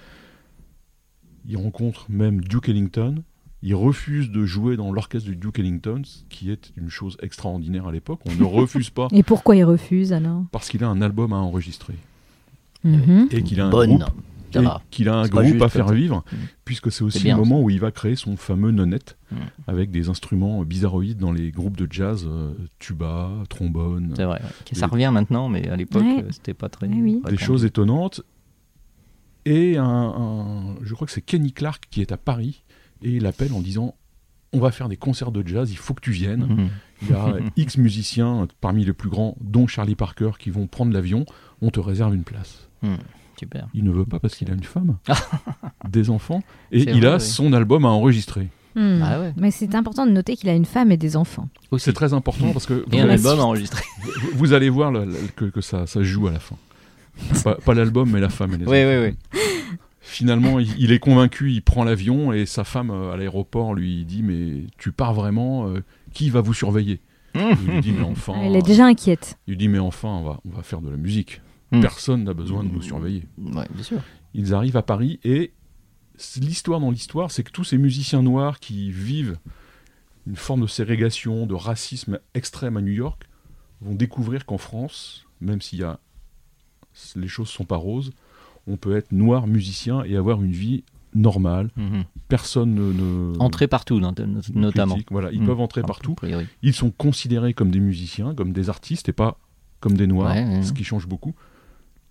Il rencontre même Duke Ellington. Il refuse de jouer dans l'orchestre du Duke Ellington, ce qui est une chose extraordinaire à l'époque. On ne refuse pas Et pourquoi il refuse alors? Parce qu'il a un album à enregistrer Mhm. et qu'il a un bonne groupe qu'il a un groupe juste, à faire vivre, Mm. puisque c'est aussi bien, le moment où il va créer son fameux nonette, Mm. avec des instruments bizarroïdes dans les groupes de jazz, euh, tuba, trombone, c'est vrai ouais. ça revient maintenant mais à l'époque Ouais. euh, c'était pas très Ouais, oui. des choses étonnantes. Et un, un- je crois que c'est Kenny Clark qui est à Paris, et il appelle en disant On va faire des concerts de jazz, il faut que tu viennes. Mhm. Il y a X musiciens, parmi les plus grands, dont Charlie Parker, qui vont prendre l'avion, on te réserve une place. Super Il ne veut pas parce qu'il a une femme, des enfants, et il vrai, a oui. son album à enregistrer. Hmm. Ah ouais. Mais c'est important de noter qu'il a une femme et des enfants. aussi C'est très important parce que et un album suite. enregistré vous- allez voir le- le- que, que ça, joue à la fin. Pas, pas l'album, mais la femme et les oui enfants. oui oui Finalement, il, il est convaincu, il prend l'avion et sa femme euh, à l'aéroport lui dit Mais tu pars vraiment euh, Qui va vous surveiller? Il lui dit Mais enfin, Elle est déjà inquiète. il lui dit Mais enfin, on va, on va faire de la musique. Hmm. Personne n'a besoin de nous surveiller. Ouais, bien sûr. Ils arrivent à Paris et l'histoire dans l'histoire, c'est que tous ces musiciens noirs qui vivent une forme de ségrégation, de racisme extrême à New York, vont découvrir qu'en France, même s'il y a les choses sont pas roses, on peut être noir musicien et avoir une vie normale. Mhm. Personne ne, ne- Entrer partout, not- notamment. critique. Voilà, ils Mm. peuvent entrer A partout. Ils sont considérés comme des musiciens, comme des artistes et pas comme des noirs, Ouais, ouais. ce qui change beaucoup.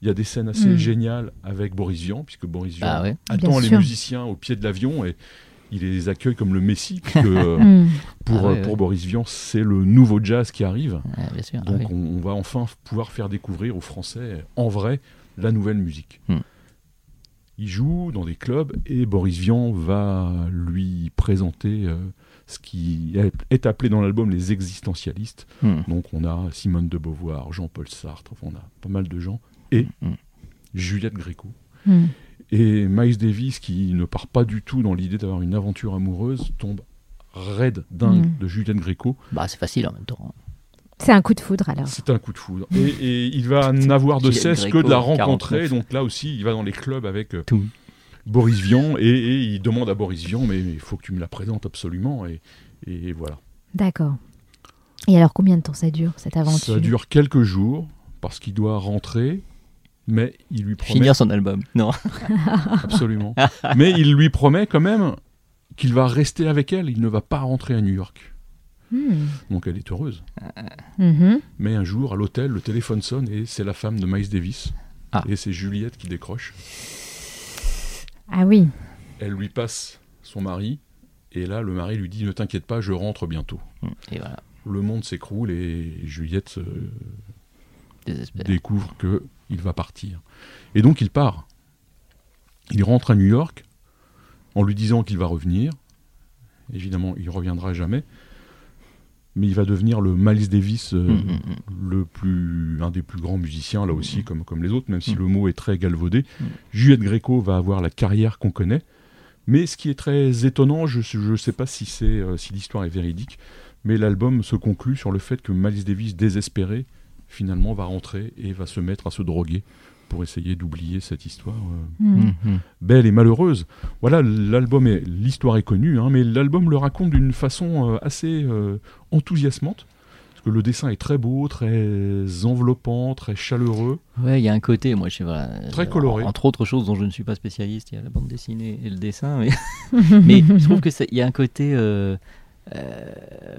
Il y a des scènes assez Mm. géniales avec Boris Vian, puisque Boris Vian Ah ouais. attend Bien les sûr. musiciens au pied de l'avion et il les accueille comme le Messie, puisque euh, Hmm. pour, Ah ouais, euh, pour ouais. Boris Vian, c'est le nouveau jazz qui arrive. Ouais, bien sûr. ah Donc oui. on, on va enfin pouvoir faire découvrir aux Français, en vrai, la nouvelle musique. Hmm. Il joue dans des clubs et Boris Vian va lui présenter euh, ce qui est- appelé dans l'album les existentialistes. Donc on a Simone de Beauvoir, Jean-Paul Sartre, enfin, on a pas mal de gens, et Mhm. Juliette Gréco. Hmm. Et Miles Davis, qui ne part pas du tout dans l'idée d'avoir une aventure amoureuse, tombe raide dingue Mm. de Juliette Gréco. Bah, c'est facile en même temps. C'est un coup de foudre alors. C'est un coup de foudre. Et, et il va n'avoir de Juliette cesse que de la rencontrer. 49. Donc là aussi, il va dans les clubs avec euh, Tout. Boris Vian et, et il demande à Boris Vian, mais il faut que tu me la présentes absolument. Et, et voilà. D'accord. Et alors combien de temps ça dure cette aventure? Ça dure quelques jours parce qu'il doit rentrer, mais il lui promet Finir son album. Non. absolument. mais il lui promet quand même qu'il va rester avec elle. Il ne va pas rentrer à New York. Hmm. Donc elle est heureuse. Mhm. Mais un jour, à l'hôtel, le téléphone sonne et c'est la femme de Miles Davis. Ah. Et c'est Juliette qui décroche. Ah oui. Elle lui passe son mari. Et là, le mari lui dit Ne t'inquiète pas, je rentre bientôt. Et voilà. Le monde s'écroule et Juliette euh, découvre que il va partir. Et donc il part. Il rentre à New York en lui disant qu'il va revenir. Évidemment, il reviendra jamais. Mais il va devenir le Miles Davis, euh, Mm, mm, mm. le plus, un des plus grands musiciens, là aussi, comme, comme les autres, même si Mm. le mot est très galvaudé. Juliette Gréco va avoir la carrière qu'on connaît. Mais ce qui est très étonnant, je ne sais pas si, c'est, euh, si l'histoire est véridique, mais l'album se conclut sur le fait que Miles Davis, désespéré, finalement va rentrer et va se mettre à se droguer pour essayer d'oublier cette histoire euh. Mm, mm. belle et malheureuse. Voilà, l'album est, l'histoire est connue, hein, mais l'album le raconte d'une façon euh, assez euh, enthousiasmante. Parce que le dessin est très beau, très enveloppant, très chaleureux. Ouais, il y a un côté, moi, je sais pas. Très euh, coloré. Entre autres choses dont je ne suis pas spécialiste, il y a la bande dessinée et le dessin, mais, mais je trouve que il y a un côté, euh,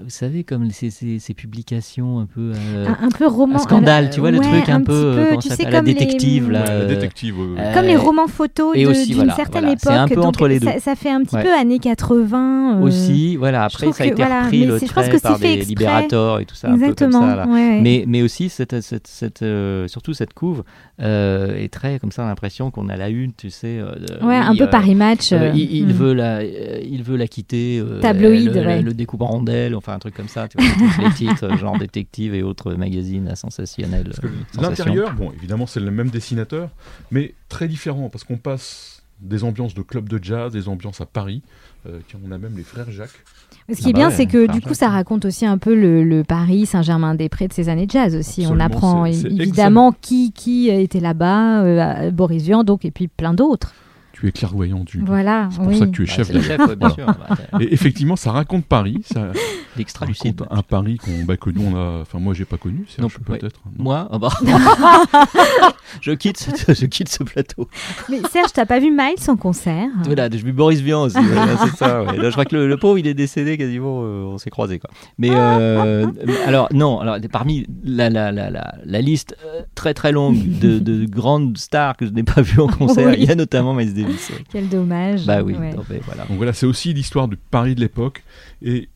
vous savez, comme ces, ces, ces publications un peu. euh, un, un peu roman. un scandale, tu vois, le truc un, peu, euh, tu sais, s'appelle, la les- détective, là. Ouais, la euh, détective. euh, euh, Comme les romans photos d'une voilà, certaine voilà, époque. un peu donc entre les deux. Ça, ça fait un petit Ouais. peu années 80. euh, Aussi, voilà, après ça a que, été voilà, repris le c'est- je pense trait que c'est par des exprès. libérateurs et tout ça, un Exactement. peu comme ça, là. ouais, ouais. Mais, mais aussi, cette, cette, cette, euh, surtout cette couve euh, est très comme ça, l'impression qu'on a la une, tu sais. Ouais, un peu Paris Match. euh, il, veut la, il veut la quitter. Tabloïd, découpe en rondelles, enfin un truc comme ça. Tu vois, tous les titres, genre détective et autres magazines à sensationnels. Euh. L'intérieur, bon, évidemment, c'est le même dessinateur, mais très différent, parce qu'on passe des ambiances de club de jazz, des ambiances à Paris. euh, tiens, on a même les frères Jacques. Ce qui Ah est bah bien, ouais, c'est que du coup, ça raconte aussi un peu le, le Paris Saint-Germain-des-Prés de ces années de jazz aussi. On apprend évidemment qui, qui était là-bas, euh, Boris Vian, donc, et puis plein d'autres. Tu es clairvoyant, tu. Voilà. C'est pour oui. ça que tu es Bah, chef c'est le d'ailleurs. chef, ouais, bien sûr. Bah, Et effectivement, ça raconte Paris. Ça L'extra raconte un Paris qu'on, bah, que nous, on a. Enfin, moi, j'ai pas connu, ouais. peut-être. non Moi, ah bah, je, quitte ce, je quitte ce plateau. Mais Serge, t'as pas vu Miles en concert Voilà, j'ai vu Boris Vian aussi. voilà, c'est ça. ouais. Là, je crois que le, le pauvre, il est décédé quasiment. euh, on s'est croisés, quoi. Mais euh, alors non, alors parmi la la la la, la liste euh, très très longue de, de grandes stars que je n'ai pas vues en concert, Oui. il y a notamment Miles Davis. Quel dommage. Bah oui, Ouais. non, mais voilà. Donc voilà, c'est aussi l'histoire du Paris de l'époque. Et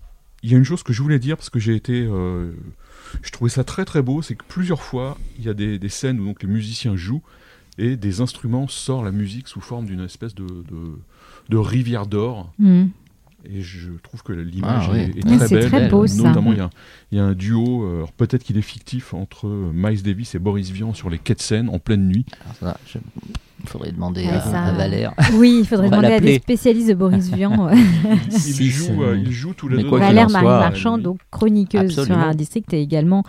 il y a une chose que je voulais dire, parce que j'ai été. euh, je trouvais ça très très beau, c'est que plusieurs fois, il y a des, des scènes où donc, les musiciens jouent et des instruments sortent la musique sous forme d'une espèce de, de, de rivière d'or. Hmm. Et je trouve que l'image Ah, oui. est, est Ouais, très c'est belle. très beau, ça. Notamment, il y a, il y a un duo, peut-être qu'il est fictif, entre Miles Davis et Boris Vian sur les quais de Seine en pleine nuit. Alors, ça, je- Il faudrait demander Ouais, à, ça- à Valère. Oui, il faudrait demander à des l'appeler. spécialistes de Boris Vian. Jouent, c'est- euh, ils jouent tous les Mais deux. Valère Marie soit, Marchand, lui. donc chroniqueuse sur. Art District et également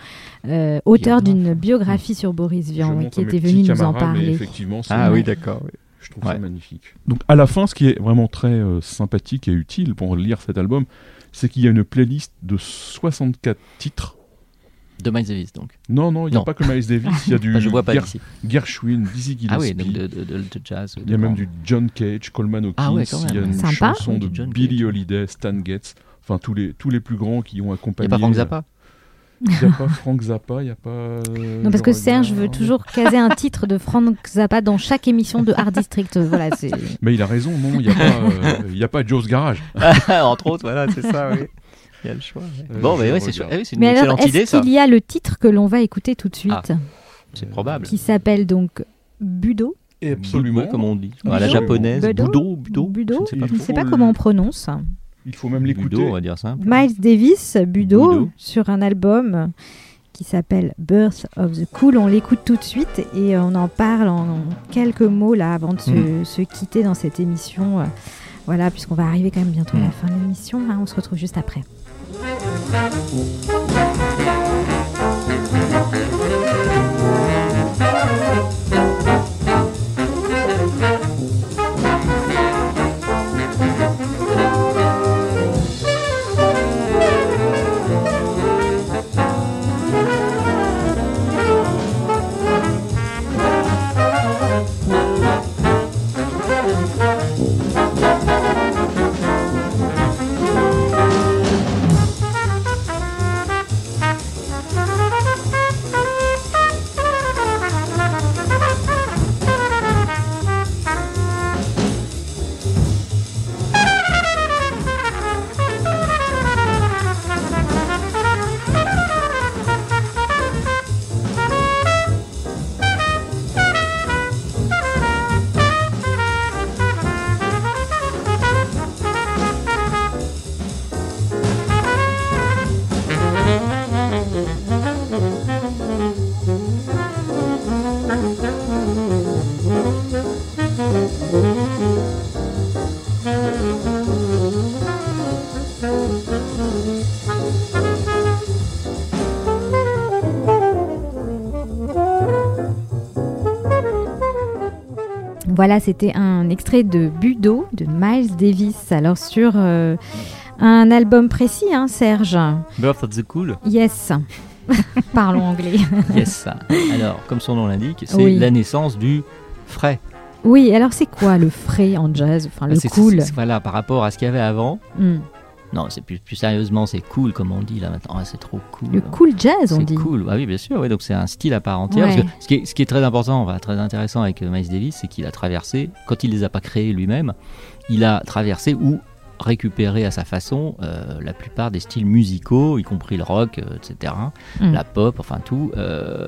euh, auteur d'une biographie sur Boris Vian, oui, qui était venu nous en parler. Effectivement, Ah oui, d'accord. oui. je trouve ça magnifique. Donc à la fin, ce qui est vraiment très euh, sympathique et utile pour lire cet album, c'est qu'il y a une playlist de 64 titres. De Miles Davis, donc. Non, non, il n'y a Non. pas que Miles Davis, il y a du Enfin, je vois pas Ger- d'ici. Gershwin, Dizzy Gillespie. Ah oui, donc de, de, de- de jazz. Il y a même du John Cage, Coleman Hawkins, Ah ouais, il y a une Sympa. chanson de John Billie Cage. Holiday, Stan Getz, enfin tous les, tous les plus grands qui ont Il n'y accompagné. a pas Frank Zappa Il n'y a pas Frank Zappa, il n'y a pas. euh, Non, parce que Serge veut toujours caser un titre de Frank Zappa dans chaque émission de Art District. Voilà, c'est. Mais il a raison, non, il n'y a, pas, euh, il y a pas Joe's Garage. Entre autres, voilà, c'est ça, oui. Il y a le choix. ouais. Euh, bon, mais ouais, c'est ah oui, c'est une Mais alors, excellente idée, est-ce ça. qu'il y a le titre que l'on va écouter tout de suite, Ah. C'est probable. qui s'appelle donc Budo Absolument. Comme on dit. Budo À la japonaise. Budo Budo, Budo. Budo Je ne sais pas Je ne trop. sais pas le- comment on prononce. Il faut même l'écouter. Budo, on va dire simple. Miles Davis, Budo, Budo. sur un album qui s'appelle Birth of the Cool. On l'écoute tout de suite et on en parle en, quelques mots là avant de se, Mm. se quitter dans cette émission. Euh, Voilà, puisqu'on va arriver quand même bientôt à la Mm. fin de l'émission. hein. on se retrouve juste après. Thank you. Voilà, c'était un extrait de Budo de Miles Davis. Alors sur euh, un album précis, hein, Serge. Birth of the Cool. Yes. Parlons anglais. Yes. Alors, comme son nom l'indique, c'est Oui. la naissance du frais. Oui, alors c'est quoi le frais en jazz? Enfin, le C'est- c'est- cool. c'est- Voilà, par rapport à ce qu'il y avait avant. Hmm. Non, c'est plus, plus sérieusement, c'est cool comme on dit là maintenant. Ah, c'est trop cool. Le cool jazz, on C'est dit. cool, ah oui, bien sûr. oui, donc c'est un style à part entière. Ouais. Parce que ce, qui est, ce qui est très important, enfin, très intéressant avec euh, Miles Davis, c'est qu'il a traversé, quand il les a pas créés lui-même, il a traversé ou récupéré à sa façon euh, la plupart des styles musicaux, y compris le rock, euh, etc., Mm. la pop, enfin tout, euh,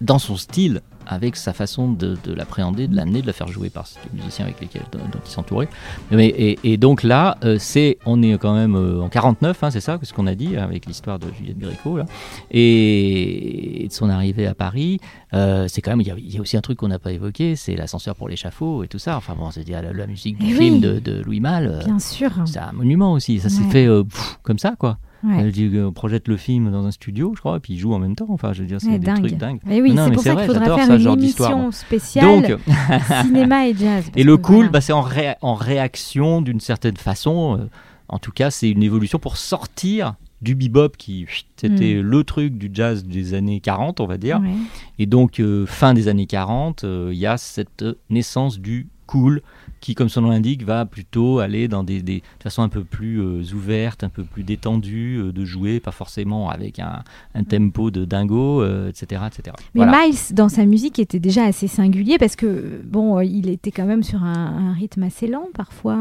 dans son style, avec sa façon de, de l'appréhender, de l'amener, de la faire jouer par les musiciens avec lesquels dont, il s'entourait. Et, et donc là, euh, c'est, on est quand même euh, en 49, hein, c'est ça, ce qu'on a dit avec l'histoire de Juliette Gréco là, et, et de son arrivée à Paris. Euh, c'est quand même, il y, a- il y a aussi un truc qu'on n'a pas évoqué, c'est l'ascenseur pour l'échafaud et tout ça. Enfin bon, c'est dire la, la musique du Eh film de, de Louis Malle. euh, Bien sûr. c'est un monument aussi. Ça s'est Ouais. fait euh, pff, comme ça, quoi. Ouais. On projette le film dans un studio, je crois, et puis il joue en même temps. Enfin, je veux dire, c'est Ouais, des dingue. trucs dingues. Oui, c'est pour ça qu'il faudra faire ça, une émission spéciale Donc, cinéma et jazz. et le cool, voilà. bah, c'est en, ré- en réaction d'une certaine façon. euh, en tout cas, c'est une évolution pour sortir du bebop qui c'était le truc du jazz des années 40, on va dire. Ouais. Et donc, euh, fin des années 40, euh, il y a cette naissance du cool qui, comme son nom l'indique, va plutôt aller dans des, des de façon un peu plus euh, ouverte, un peu plus détendue, euh, de jouer, pas forcément avec un, un tempo de dingo, euh, etc., etc. Mais Voilà. Miles, dans sa musique, était déjà assez singulier parce que, bon, euh, il était quand même sur un, un rythme assez lent parfois.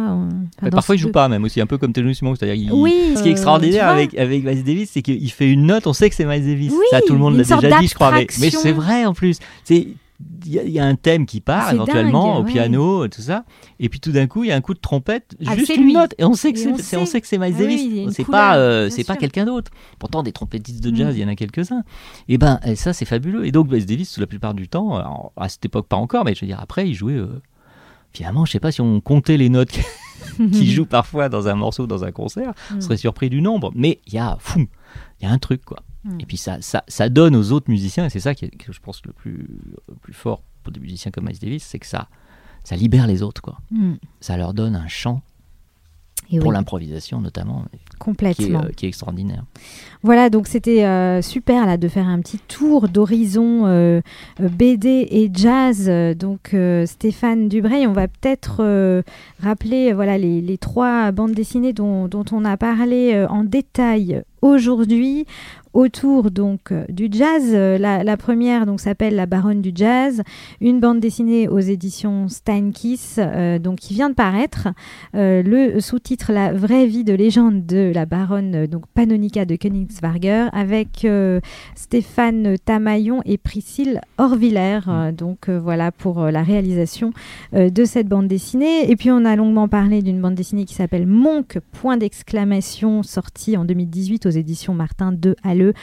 enfin, parfois, il joue pas même aussi, un peu comme Thelonious Monk. C'est-à-dire, Oui, ce qui est euh, extraordinaire avec, avec Miles Davis, c'est qu'il fait une note, on sait que c'est Miles Davis. Oui, ça, tout le monde l'a déjà dit, je crois. Mais, mais c'est vrai en plus. C'est il y, a- il y a un thème qui part éventuellement dingue, au ouais. piano, tout ça, et puis tout d'un coup il y a un coup de trompette, Ah, juste une lui. note, et on sait que c'est on on sait. que c'est Miles Ah Davis. c'est pas euh, c'est pas sûr. quelqu'un d'autre. Pourtant des trompettistes de jazz, il y en a quelques-uns. Et ben et ça c'est fabuleux. Et donc Miles Davis, la plupart du temps, alors, à cette époque pas encore, mais je veux dire après il jouait. euh, Finalement, je sais pas si on comptait les notes qu'il joue parfois dans un morceau, dans un concert, on Mm. serait surpris du nombre. Mais il y a, fou, il y a un truc quoi. Mm. Et puis ça, ça, ça donne aux autres musiciens, et c'est ça qui est, que je pense le plus, le plus fort pour des musiciens comme Miles Davis, c'est que ça, ça libère les autres quoi. Mm. Ça leur donne un champ Et pour oui, l'improvisation notamment, qui est, complètement. euh, qui est extraordinaire. Voilà, donc c'était euh, super là de faire un petit tour d'horizon euh, BD et jazz. Donc euh, Stéphane Dubreuil, on va peut-être rappeler voilà les, les trois bandes dessinées dont, dont on a parlé en détail aujourd'hui autour donc euh, du jazz. Euh, La, première donc s'appelle La Baronne du jazz, une bande dessinée aux éditions Steinkiss, euh, donc qui vient de paraître. Le sous-titre La vraie vie de légende de la baronne donc Panonica de Königswarger avec Stéphane Tamaillon et Priscille Orviller. Donc voilà pour la réalisation de cette bande dessinée. Et puis on a longuement parlé d'une bande dessinée qui s'appelle Monk, point d'exclamation, sortie en 2018 aux éditions Martin de Halleux.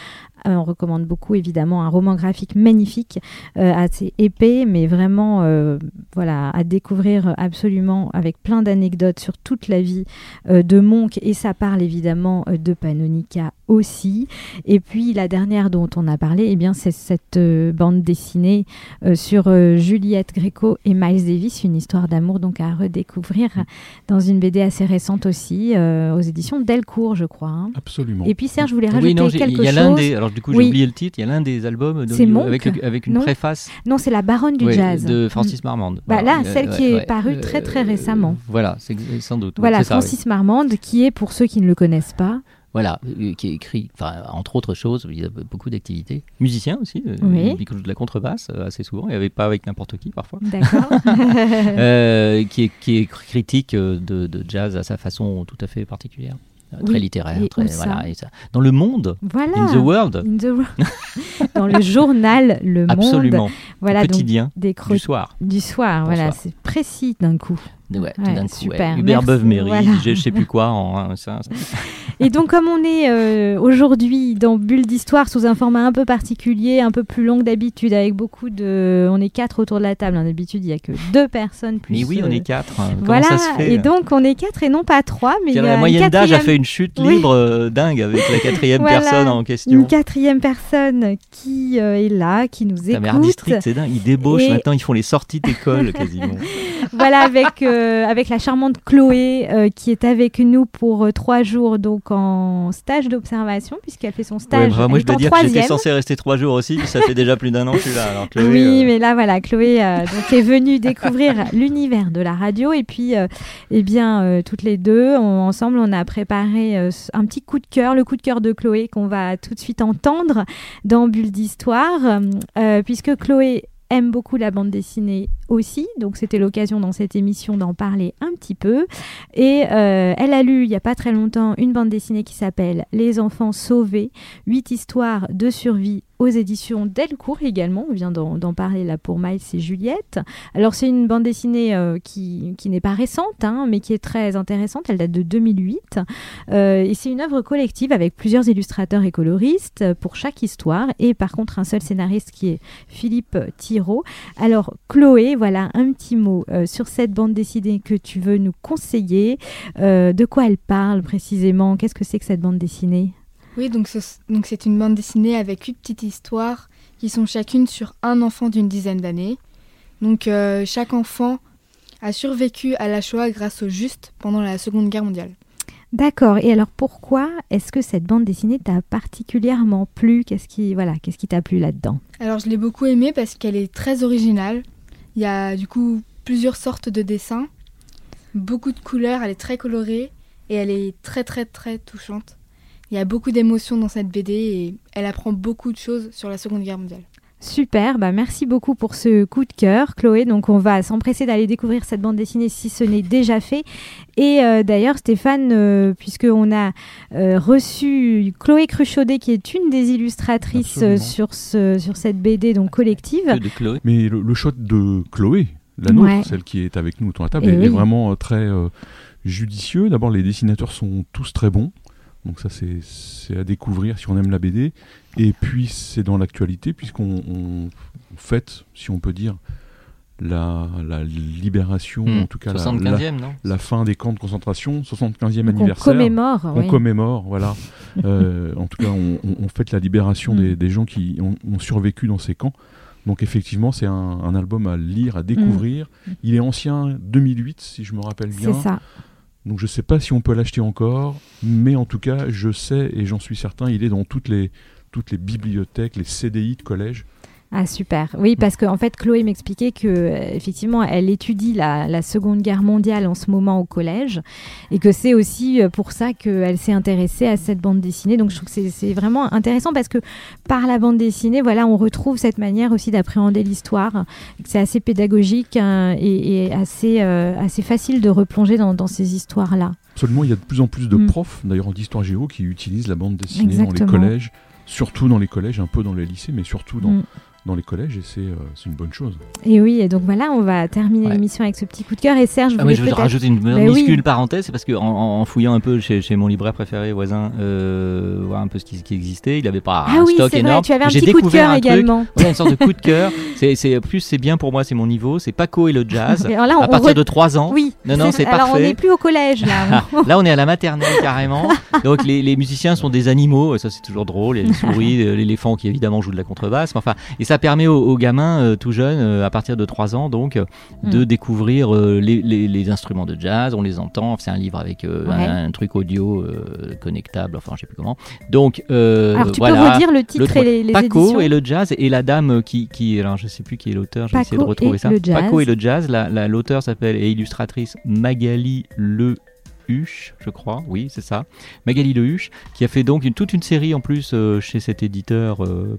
Euh, on recommande beaucoup évidemment un roman graphique magnifique, euh, assez épais, mais vraiment euh, voilà à découvrir absolument avec plein d'anecdotes sur toute la vie euh, de Monk et ça parle évidemment euh, de Panonica aussi. Et puis la dernière dont on a parlé, eh bien c'est cette euh, bande dessinée euh, sur euh, Juliette Gréco et Miles Davis, une histoire d'amour donc à redécouvrir dans une BD assez récente aussi euh, aux éditions Delcourt, je crois. hein. Absolument. Et puis Serge voulait rajouter Oui, non, quelque il y a l'un chose? des, alors du coup Oui. j'ai oublié le titre, il y a l'un des albums de- avec, une Non. préface Non, c'est la baronne du jazz. de Francis Marmande. Bah, Voilà. là, celle qui est parue très, très récemment. Voilà, c'est sans doute. Voilà, ça. Francis Marmande, qui est, pour ceux qui ne le connaissent pas, Voilà, euh, qui est écrit, enfin, entre autres choses, il y a beaucoup d'activités. Musicien aussi, euh, Oui. il joue de la contrebasse euh, assez souvent, il n'y avait pas avec n'importe qui parfois. d'accord Euh, qui, est, qui est critique euh, de, de jazz à sa façon tout à fait particulière, euh, très Oui, littéraire. et Très, voilà, et ça. Dans le monde, Voilà. in the world, In the world. Dans le journal Le Monde. absolument, Voilà, donc quotidien, des du soir. du soir. Voilà, Bonsoir. c'est précis d'un coup. Ouais, tout Ouais, d'un coup, super, ouais. Hubert merci, Beuve-Méry, voilà. je sais plus quoi. En, ça, ça- Et donc, comme on est euh, aujourd'hui dans Bulle d'Histoire sous un format un peu particulier, un peu plus long que d'habitude, avec beaucoup de. On est quatre autour de la table. hein. D'habitude, il n'y a que deux personnes. Plus, Mais oui, on euh, est quatre. hein. Comment Voilà, ça se fait et donc on est quatre et non pas trois, mais il y a la moyenne d'âge a fait une chute Oui. libre euh, dingue avec la quatrième Voilà. personne en question. une quatrième personne qui euh, est là, qui nous Putain, mais Art écoute. District, c'est dingue. Ils débauchent Et- maintenant, ils font les sorties d'école quasiment. voilà, avec, euh, avec la charmante Chloé euh, qui est avec nous pour euh, trois jours donc en stage d'observation, puisqu'elle fait son Ouais, stage. bah, moi, je dois dire que j'étais censé rester trois jours aussi, puis ça fait déjà plus d'un an que je suis là. Alors, Chloé, oui, euh, mais là voilà, Chloé euh, donc est venue découvrir l'univers de la radio et puis euh, eh bien euh, toutes les deux on- ensemble on a préparé euh, un petit coup de cœur, le coup de cœur de Chloé qu'on va tout de suite entendre dans Bulle d'histoire euh, puisque Chloé aime beaucoup la bande dessinée aussi, donc c'était l'occasion dans cette émission d'en parler un petit peu. Et euh, elle a lu il n'y a pas très longtemps une bande dessinée qui s'appelle Les enfants sauvés, huit histoires de survie aux éditions Delcourt également. On vient d'en parler là pour Miles et Juliette. Alors c'est une bande dessinée euh, qui, qui n'est pas récente, hein, mais qui est très intéressante. Elle date de 2008. Euh, et c'est une œuvre collective avec plusieurs illustrateurs et coloristes euh, pour chaque histoire. Et par contre un seul scénariste qui est Philippe Thiraud. Alors Chloé, voilà un petit mot sur cette bande dessinée que tu veux nous conseiller. De quoi elle parle précisément? Qu'est-ce que c'est que cette bande dessinée? Oui, donc ce- donc c'est une bande dessinée avec huit petites histoires qui sont chacune sur un enfant d'une dizaine d'années. Donc euh, chaque enfant a survécu à la Shoah grâce au juste pendant la Seconde Guerre mondiale. D'accord. Et alors pourquoi est-ce que cette bande dessinée t'a particulièrement plu? Qu'est-ce qui voilà, qu'est-ce qui t'a plu là-dedans? Alors je l'ai beaucoup aimée parce qu'elle est très originale. Il y a du coup plusieurs sortes de dessins, beaucoup de couleurs, elle est très colorée et elle est très très très touchante. Il y a beaucoup d'émotions dans cette BD et elle apprend beaucoup de choses sur la Seconde Guerre mondiale. Super, bah merci beaucoup pour ce coup de cœur, Chloé. Donc, on va s'empresser d'aller découvrir cette bande dessinée si ce n'est déjà fait. Et euh, d'ailleurs, Stéphane, euh, puisqu'on a euh, reçu Chloé Cruchaudet, qui est une des illustratrices Absolument. sur, ce, sur cette BD donc collective. Que de Chloé. Mais le, le shot de Chloé, la nôtre, Ouais. celle qui est avec nous autour de la table, Eh est, vraiment euh, très euh, judicieux. D'abord, les dessinateurs sont tous très bons. Donc ça, c'est- c'est à découvrir si on aime la BD. Et puis, c'est dans l'actualité, puisqu'on on fête, si on peut dire, la, la libération, Hmm. en tout cas la, la, 75e, non? la fin des camps de concentration, 75e Donc, on anniversaire. commémore. On oui. commémore, voilà. Euh, en tout cas, on, on- on fête la libération Mm. des, des gens qui ont, ont survécu dans ces camps. Donc effectivement, c'est un, un album à lire, à découvrir. Mm. Il est ancien 2008, si je me rappelle bien. C'est ça. Donc je ne sais pas si on peut l'acheter encore, mais en tout cas, je sais et j'en suis certain, il est dans toutes les, bibliothèques, les CDI de collège. Ah super. Oui, parce qu'en fait, Chloé m'expliquait que euh, effectivement, elle étudie la, la Seconde Guerre mondiale en ce moment au collège, et que c'est aussi euh, pour ça qu'elle s'est intéressée à cette bande dessinée. Donc, je trouve que c'est- vraiment intéressant parce que par la bande dessinée, voilà, on retrouve cette manière aussi d'appréhender l'histoire. C'est assez pédagogique hein, et, et assez euh, assez facile de replonger dans, dans ces histoires-là. Seulement, il y a de plus en plus de Mm. profs, d'ailleurs d'histoire géo, qui utilisent la bande dessinée dans les collèges, surtout dans les collèges, un peu dans les lycées, mais surtout dans, Mm. Dans les collèges, et c'est euh, c'est une bonne chose. Et oui, et donc voilà, on va terminer Ouais. l'émission avec ce petit coup de cœur. Et Serge, vous Ah, voulez je veux rajouter une Mais minuscule oui. parenthèse, c'est parce que en, fouillant un peu chez, chez mon libraire préféré voisin, euh, voir un peu ce qui, existait, il n'avait pas Ah un oui, stock énorme. tu avais un J'ai petit coup de découvert cœur un truc, également. voilà, une sorte de coup de cœur. C'est, c'est plus c'est bien pour moi, c'est mon niveau. C'est Paco et le jazz. Et à on partir re- de 3 ans. Oui, Non, non, c'est Alors on parfait. n'est plus au collège là. Ah, là, on est à la maternelle carrément. Donc, les, les musiciens sont des animaux. et Ça, c'est toujours drôle. Il y a les souris, euh, l'éléphant qui évidemment joue de la contrebasse. Mais enfin, et ça permet aux, aux gamins euh, tout jeunes, euh, à partir de 3 ans, donc, euh, de Mm. découvrir les, les- les instruments de jazz. On les entend. C'est un livre avec Ouais. un, un truc audio connectable. Enfin, je sais plus comment. Donc, Alors tu voilà. peux redire le Le titre et les, les Paco éditions et le jazz et la dame qui, qui alors je sais plus qui est l'auteur, je vais essayer de retrouver et ça. Paco et le jazz, la- la- l'auteur s'appelle et illustratrice Magali Le Huche, je crois, oui c'est ça, Magali Le Huche, qui a fait donc une, toute une série en plus euh, chez cet éditeur euh,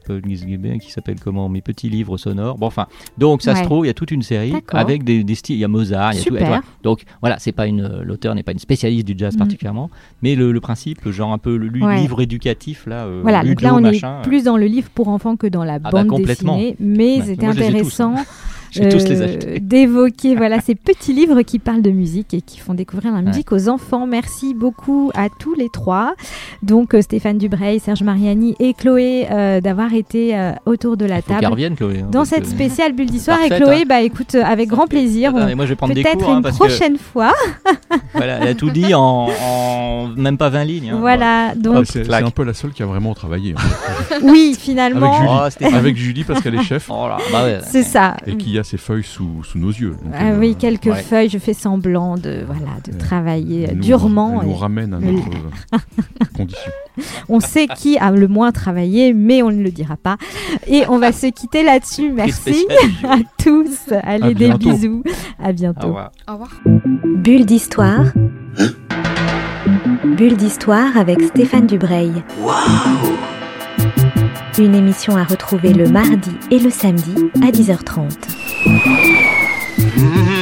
qui s'appelle comment? Mes petits livres sonores. Bon enfin, donc ça Ouais. se trouve, il y a toute une série avec des, des styles, il y a Mozart, il y a tout, et voilà. Donc voilà, c'est pas une l'auteur n'est pas une spécialiste du jazz Mm. particulièrement, mais le, le principe, genre un peu le Ouais. livre éducatif là, euh, Voilà, donc là on machin, est plus dans le livre pour enfants que dans la bah, bande complètement. dessinée, mais Ouais, c'était hein. intéressant euh, acheter. d'évoquer voilà ces petits livres qui parlent de musique et qui font découvrir la musique aux enfants. Merci beaucoup à tous les trois, donc euh, Stéphane Dubreuil, Serge Mariani et Chloé euh, d'avoir été euh, autour de la table revienne, Chloé. hein, dans cette spéciale bulle d'histoire. Et Chloé, hein. bah écoute, avec grand plaisir. Attends, on- moi je vais prendre des Peut-être cours hein, une parce prochaine fois. voilà, elle a tout dit en, en même pas 20 lignes. hein. Voilà, Ah, donc c'est c'est un peu la seule qui a vraiment travaillé. en fait. oui, Avec finalement, Julie. Oh, Avec Julie, parce qu'elle est chef Oh bah ouais. c'est ça. et qui a ses feuilles sous, sous nos yeux. Donc, Ah elle, oui, euh, quelques ouais. feuilles, je fais semblant de, voilà, de Euh, travailler elle nous- durement. Elle nous et ramène à notre euh, condition. on sait qui a le moins travaillé, mais on ne le dira pas. Et on va se quitter là-dessus. Merci à tous. Allez, des bisous. À Au bientôt. revoir. Au revoir. Bulle d'histoire. Bulle d'histoire avec Stéphane Dubreuil. Une émission à retrouver le mardi et le samedi à 10h30. Mhm.